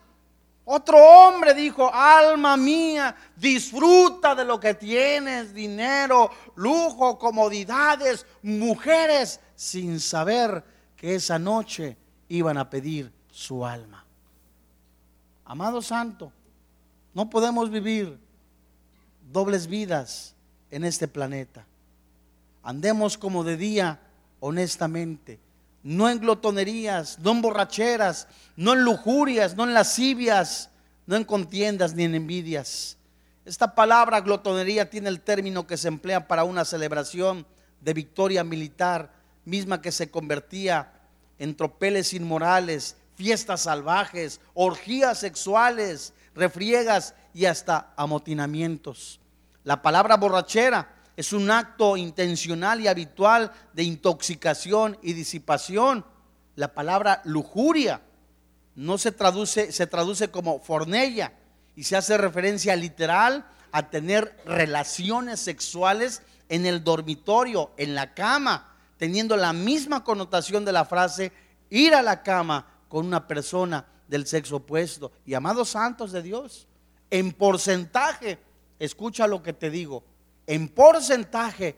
Otro hombre dijo, alma mía, disfruta de lo que tienes, dinero, lujo, comodidades, mujeres, sin saber que esa noche iban a pedir su alma. Amado Santo, No podemos vivir dobles vidas en este planeta. Andemos como de día honestamente, no en glotonerías, no en borracheras, no en lujurias, no en lascivias, no en contiendas ni en envidias. Esta palabra glotonería tiene el término que se emplea para una celebración de victoria militar, misma que se convertía en tropeles inmorales, fiestas salvajes, orgías sexuales, refriegas y hasta amotinamientos. La palabra borrachera es un acto intencional y habitual de intoxicación y disipación. La palabra lujuria no se traduce, se traduce como fornella y se hace referencia literal a tener relaciones sexuales en el dormitorio, en la cama, teniendo la misma connotación de la frase ir a la cama con una persona del sexo opuesto. Y amados santos de Dios, en porcentaje, escucha lo que te digo, en porcentaje,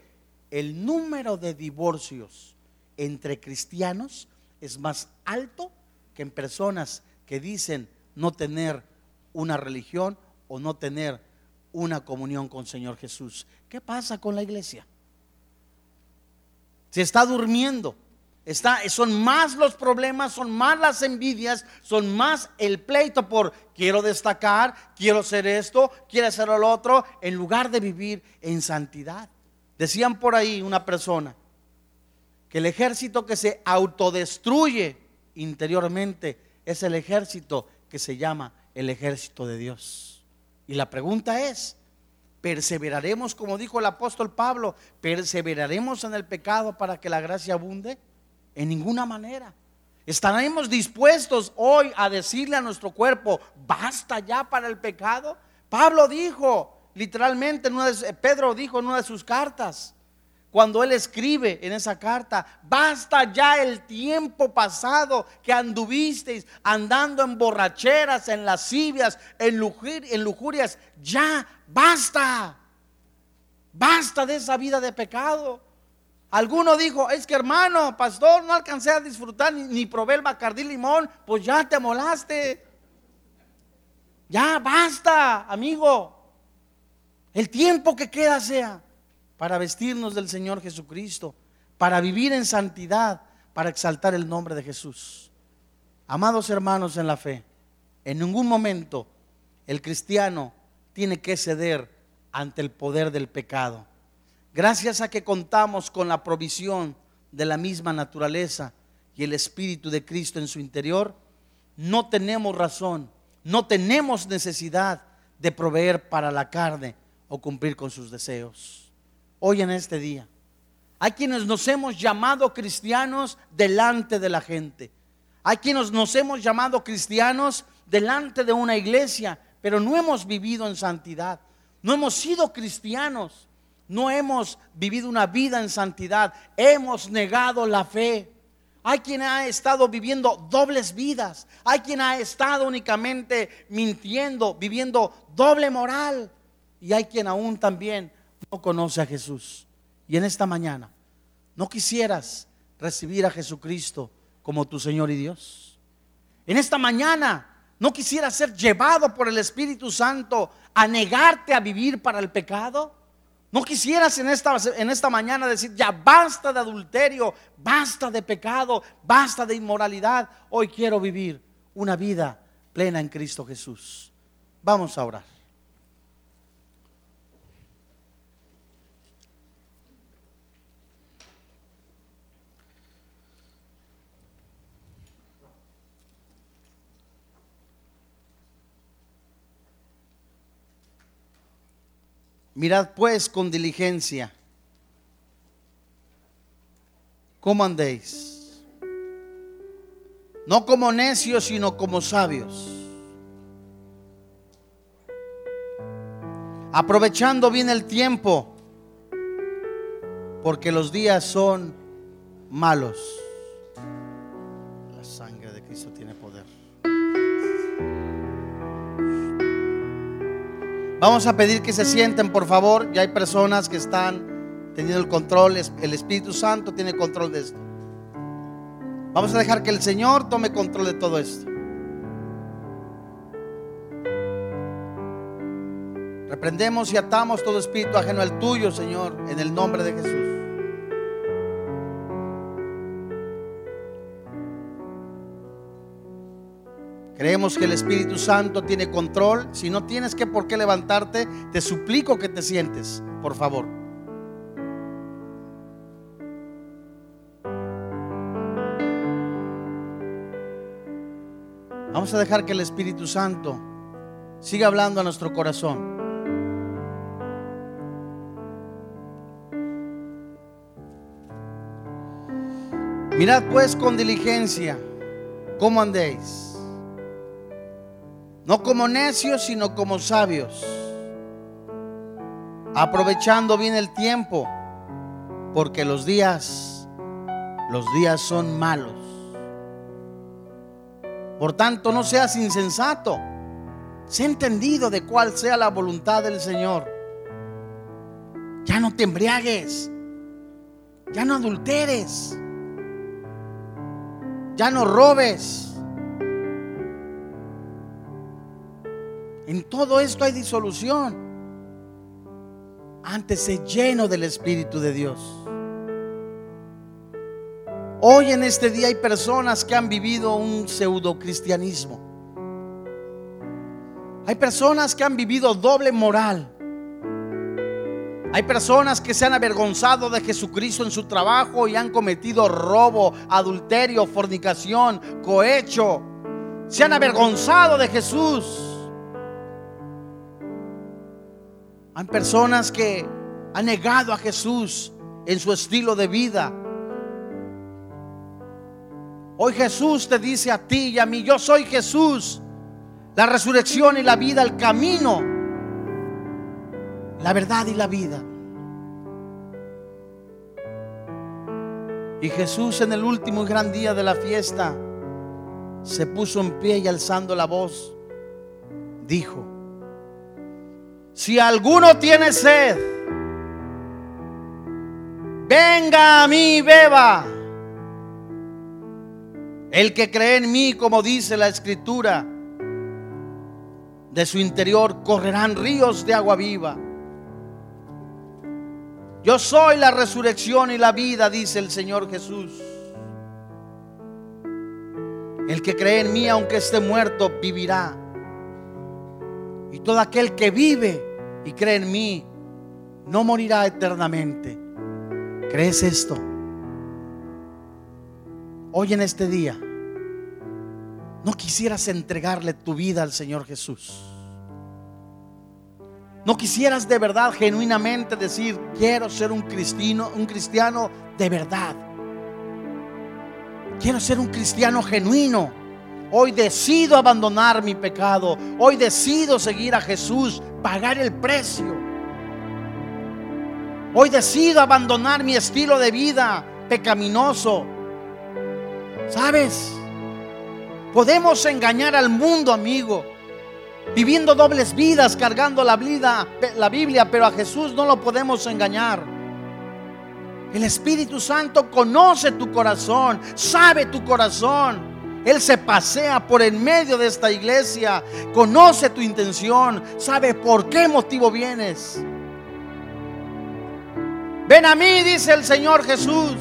el número de divorcios entre cristianos es más alto que en personas que dicen no tener una religión o no tener una comunión con Señor Jesús. ¿Qué pasa con la iglesia? Se está durmiendo. Está, son más los problemas, son más las envidias, son más el pleito por quiero destacar, quiero hacer esto, quiero hacer lo otro, en lugar de vivir en santidad. Decían por ahí una persona que el ejército que se autodestruye interiormente es el ejército que se llama el ejército de Dios. Y la pregunta es, ¿perseveraremos como dijo el apóstol Pablo? ¿Perseveraremos en el pecado para que la gracia abunde? En ninguna manera. ¿Estaremos dispuestos hoy a decirle a nuestro cuerpo, basta ya para el pecado? Pablo dijo, literalmente, Pedro dijo en una de sus cartas, cuando él escribe en esa carta, basta ya el tiempo pasado que anduvisteis andando en borracheras, en lascivias, en, en lujurias, ya basta, basta de esa vida de pecado. Alguno dijo, es que hermano, pastor, no alcancé a disfrutar ni, probé el bacardí limón, pues ya te molaste. Ya basta, amigo. El tiempo que queda sea para vestirnos del Señor Jesucristo, para vivir en santidad, para exaltar el nombre de Jesús. Amados hermanos en la fe, en ningún momento el cristiano tiene que ceder ante el poder del pecado. Gracias a que contamos con la provisión de la misma naturaleza y el Espíritu de Cristo en su interior, no tenemos razón, no tenemos necesidad de proveer para la carne o cumplir con sus deseos. Hoy en este día, hay quienes nos hemos llamado cristianos delante de la gente. Hay quienes nos hemos llamado cristianos delante de una iglesia, pero no hemos vivido en santidad. No hemos sido cristianos no hemos vivido una vida en santidad, hemos negado la fe. Hay quien ha estado viviendo dobles vidas, hay quien ha estado únicamente mintiendo, viviendo doble moral, y hay quien aún también no conoce a Jesús. Y en esta mañana, ¿no quisieras recibir a Jesucristo como tu Señor y Dios? En esta mañana, ¿no quisieras ser llevado por el Espíritu Santo a negarte a vivir para el pecado? ¿No quisieras en esta, en esta mañana decir, ya basta de adulterio, basta de pecado, basta de inmoralidad? Hoy quiero vivir una vida plena en Cristo Jesús. Vamos a orar. Mirad pues con diligencia cómo andéis. No como necios, sino como sabios. Aprovechando bien el tiempo, porque los días son malos. Vamos a pedir que se sienten, por favor. Ya hay personas que están teniendo el control. El Espíritu Santo tiene control de esto. Vamos a dejar que el Señor tome control de todo esto. Reprendemos y atamos todo espíritu ajeno al tuyo, Señor, en el nombre de Jesús. Creemos que el Espíritu Santo tiene control. Si no tienes que por qué levantarte, te suplico que te sientes, por favor. Vamos a dejar que el Espíritu Santo siga hablando a nuestro corazón. Mirad pues con diligencia cómo andéis no como necios, sino como sabios. Aprovechando bien el tiempo, porque los días, los días son malos. Por tanto, no seas insensato. Sé entendido de cuál sea la voluntad del Señor. Ya no te embriagues. Ya no adulteres. Ya no robes En todo esto hay disolución. Antes se lleno del Espíritu de Dios. Hoy en este día hay personas que han vivido un pseudo cristianismo. Hay personas que han vivido doble moral. Hay personas que se han avergonzado de Jesucristo en su trabajo y han cometido robo, adulterio, fornicación, cohecho. Se han avergonzado de Jesús. Hay personas que han negado a Jesús en su estilo de vida. Hoy Jesús te dice a ti y a mí, yo soy Jesús, la resurrección y la vida, el camino, la verdad y la vida. Y Jesús en el último y gran día de la fiesta se puso en pie y alzando la voz, dijo, si alguno tiene sed, venga a mí beba. El que cree en mí, como dice la escritura, de su interior correrán ríos de agua viva. Yo soy la resurrección y la vida, dice el Señor Jesús. El que cree en mí, aunque esté muerto, vivirá. Y todo aquel que vive y cree en mí no morirá eternamente. ¿Crees esto? Hoy en este día, ¿no quisieras entregarle tu vida al Señor Jesús? ¿No quisieras de verdad, genuinamente decir, quiero ser un cristiano, un cristiano de verdad? Quiero ser un cristiano genuino. Hoy decido abandonar mi pecado. Hoy decido seguir a Jesús, pagar el precio. Hoy decido abandonar mi estilo de vida pecaminoso. ¿Sabes? Podemos engañar al mundo, amigo, viviendo dobles vidas, cargando la, vida, la Biblia, pero a Jesús no lo podemos engañar. El Espíritu Santo conoce tu corazón, sabe tu corazón. Él se pasea por en medio de esta iglesia, conoce tu intención, sabe por qué motivo vienes. Ven a mí, dice el Señor Jesús.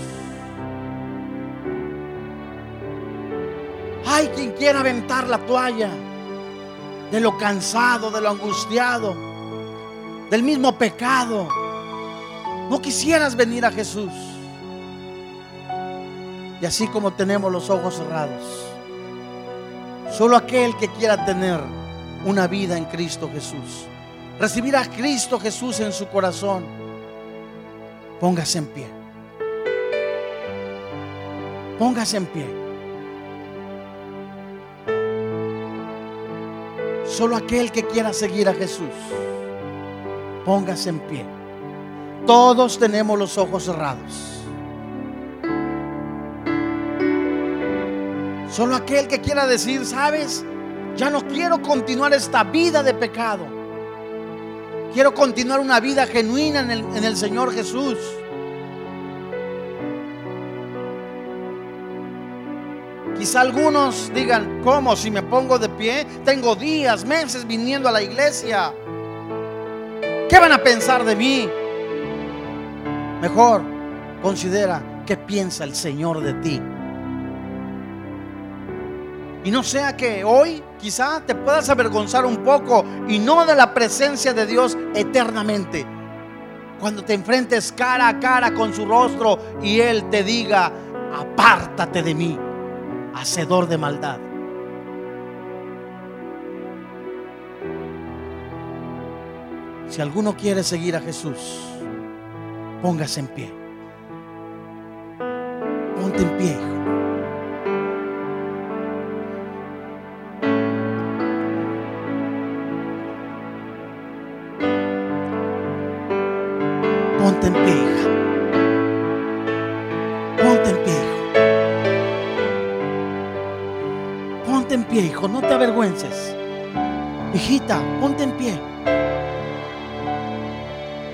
Hay quien quiera aventar la toalla de lo cansado, de lo angustiado, del mismo pecado. No quisieras venir a Jesús. Y así como tenemos los ojos cerrados Solo aquel que quiera tener una vida en Cristo Jesús, recibir a Cristo Jesús en su corazón, póngase en pie. Póngase en pie. Solo aquel que quiera seguir a Jesús, póngase en pie. Todos tenemos los ojos cerrados. Solo aquel que quiera decir, sabes, ya no quiero continuar esta vida de pecado. Quiero continuar una vida genuina en el, en el Señor Jesús. Quizá algunos digan, ¿cómo si me pongo de pie? Tengo días, meses viniendo a la iglesia. ¿Qué van a pensar de mí? Mejor considera qué piensa el Señor de ti. Y no sea que hoy quizá te puedas avergonzar un poco y no de la presencia de Dios eternamente. Cuando te enfrentes cara a cara con su rostro y Él te diga, apártate de mí, hacedor de maldad. Si alguno quiere seguir a Jesús, póngase en pie. Ponte en pie, te avergüences. Hijita, ponte en pie.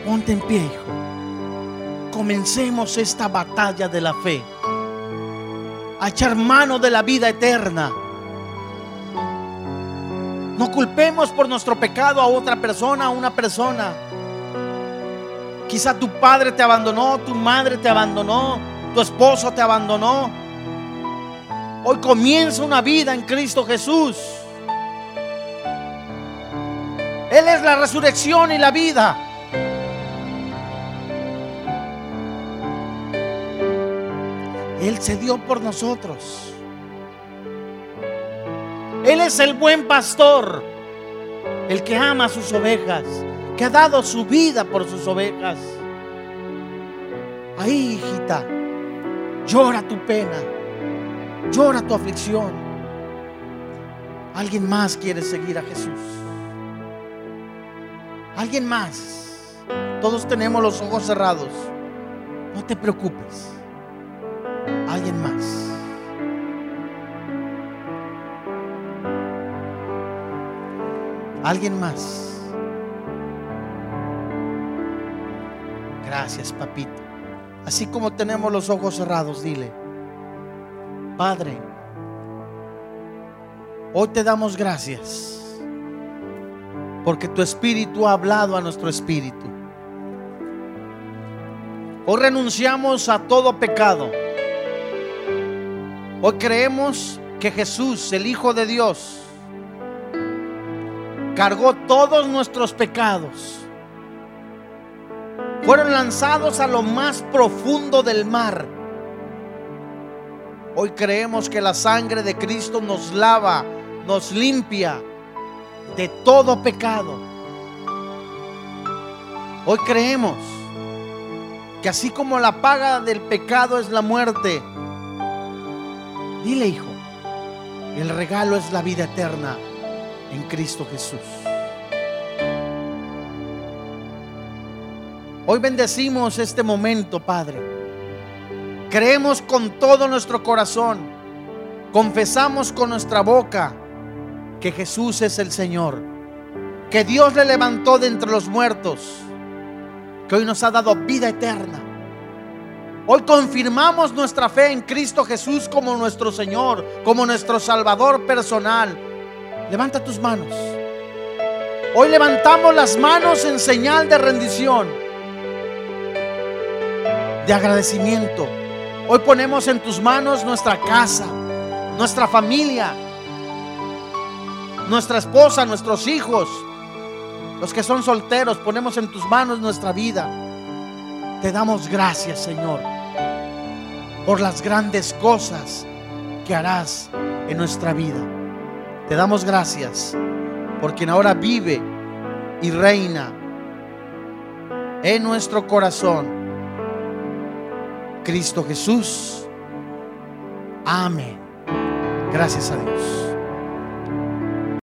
Ponte en pie, hijo. Comencemos esta batalla de la fe. A echar mano de la vida eterna. No culpemos por nuestro pecado a otra persona, a una persona. Quizá tu padre te abandonó, tu madre te abandonó, tu esposo te abandonó. Hoy comienza una vida en Cristo Jesús. Él es la resurrección y la vida. Él se dio por nosotros. Él es el buen pastor, el que ama a sus ovejas, que ha dado su vida por sus ovejas. Ahí, hijita, llora tu pena, llora tu aflicción. Alguien más quiere seguir a Jesús. Alguien más. Todos tenemos los ojos cerrados. No te preocupes. Alguien más. Alguien más. Gracias, papito. Así como tenemos los ojos cerrados, dile, Padre, hoy te damos gracias porque tu espíritu ha hablado a nuestro espíritu. Hoy renunciamos a todo pecado. Hoy creemos que Jesús, el Hijo de Dios, cargó todos nuestros pecados. Fueron lanzados a lo más profundo del mar. Hoy creemos que la sangre de Cristo nos lava, nos limpia de todo pecado. Hoy creemos que así como la paga del pecado es la muerte, dile hijo, el regalo es la vida eterna en Cristo Jesús. Hoy bendecimos este momento, Padre. Creemos con todo nuestro corazón, confesamos con nuestra boca que Jesús es el Señor, que Dios le levantó de entre los muertos, que hoy nos ha dado vida eterna. Hoy confirmamos nuestra fe en Cristo Jesús como nuestro Señor, como nuestro Salvador personal. Levanta tus manos. Hoy levantamos las manos en señal de rendición, de agradecimiento. Hoy ponemos en tus manos nuestra casa, nuestra familia, nuestra esposa, nuestros hijos, los que son solteros, ponemos en tus manos nuestra vida. Te damos gracias, Señor, por las grandes cosas que harás en nuestra vida. Te damos gracias por quien ahora vive y reina en nuestro corazón. Cristo Jesús. Amén. Gracias a Dios.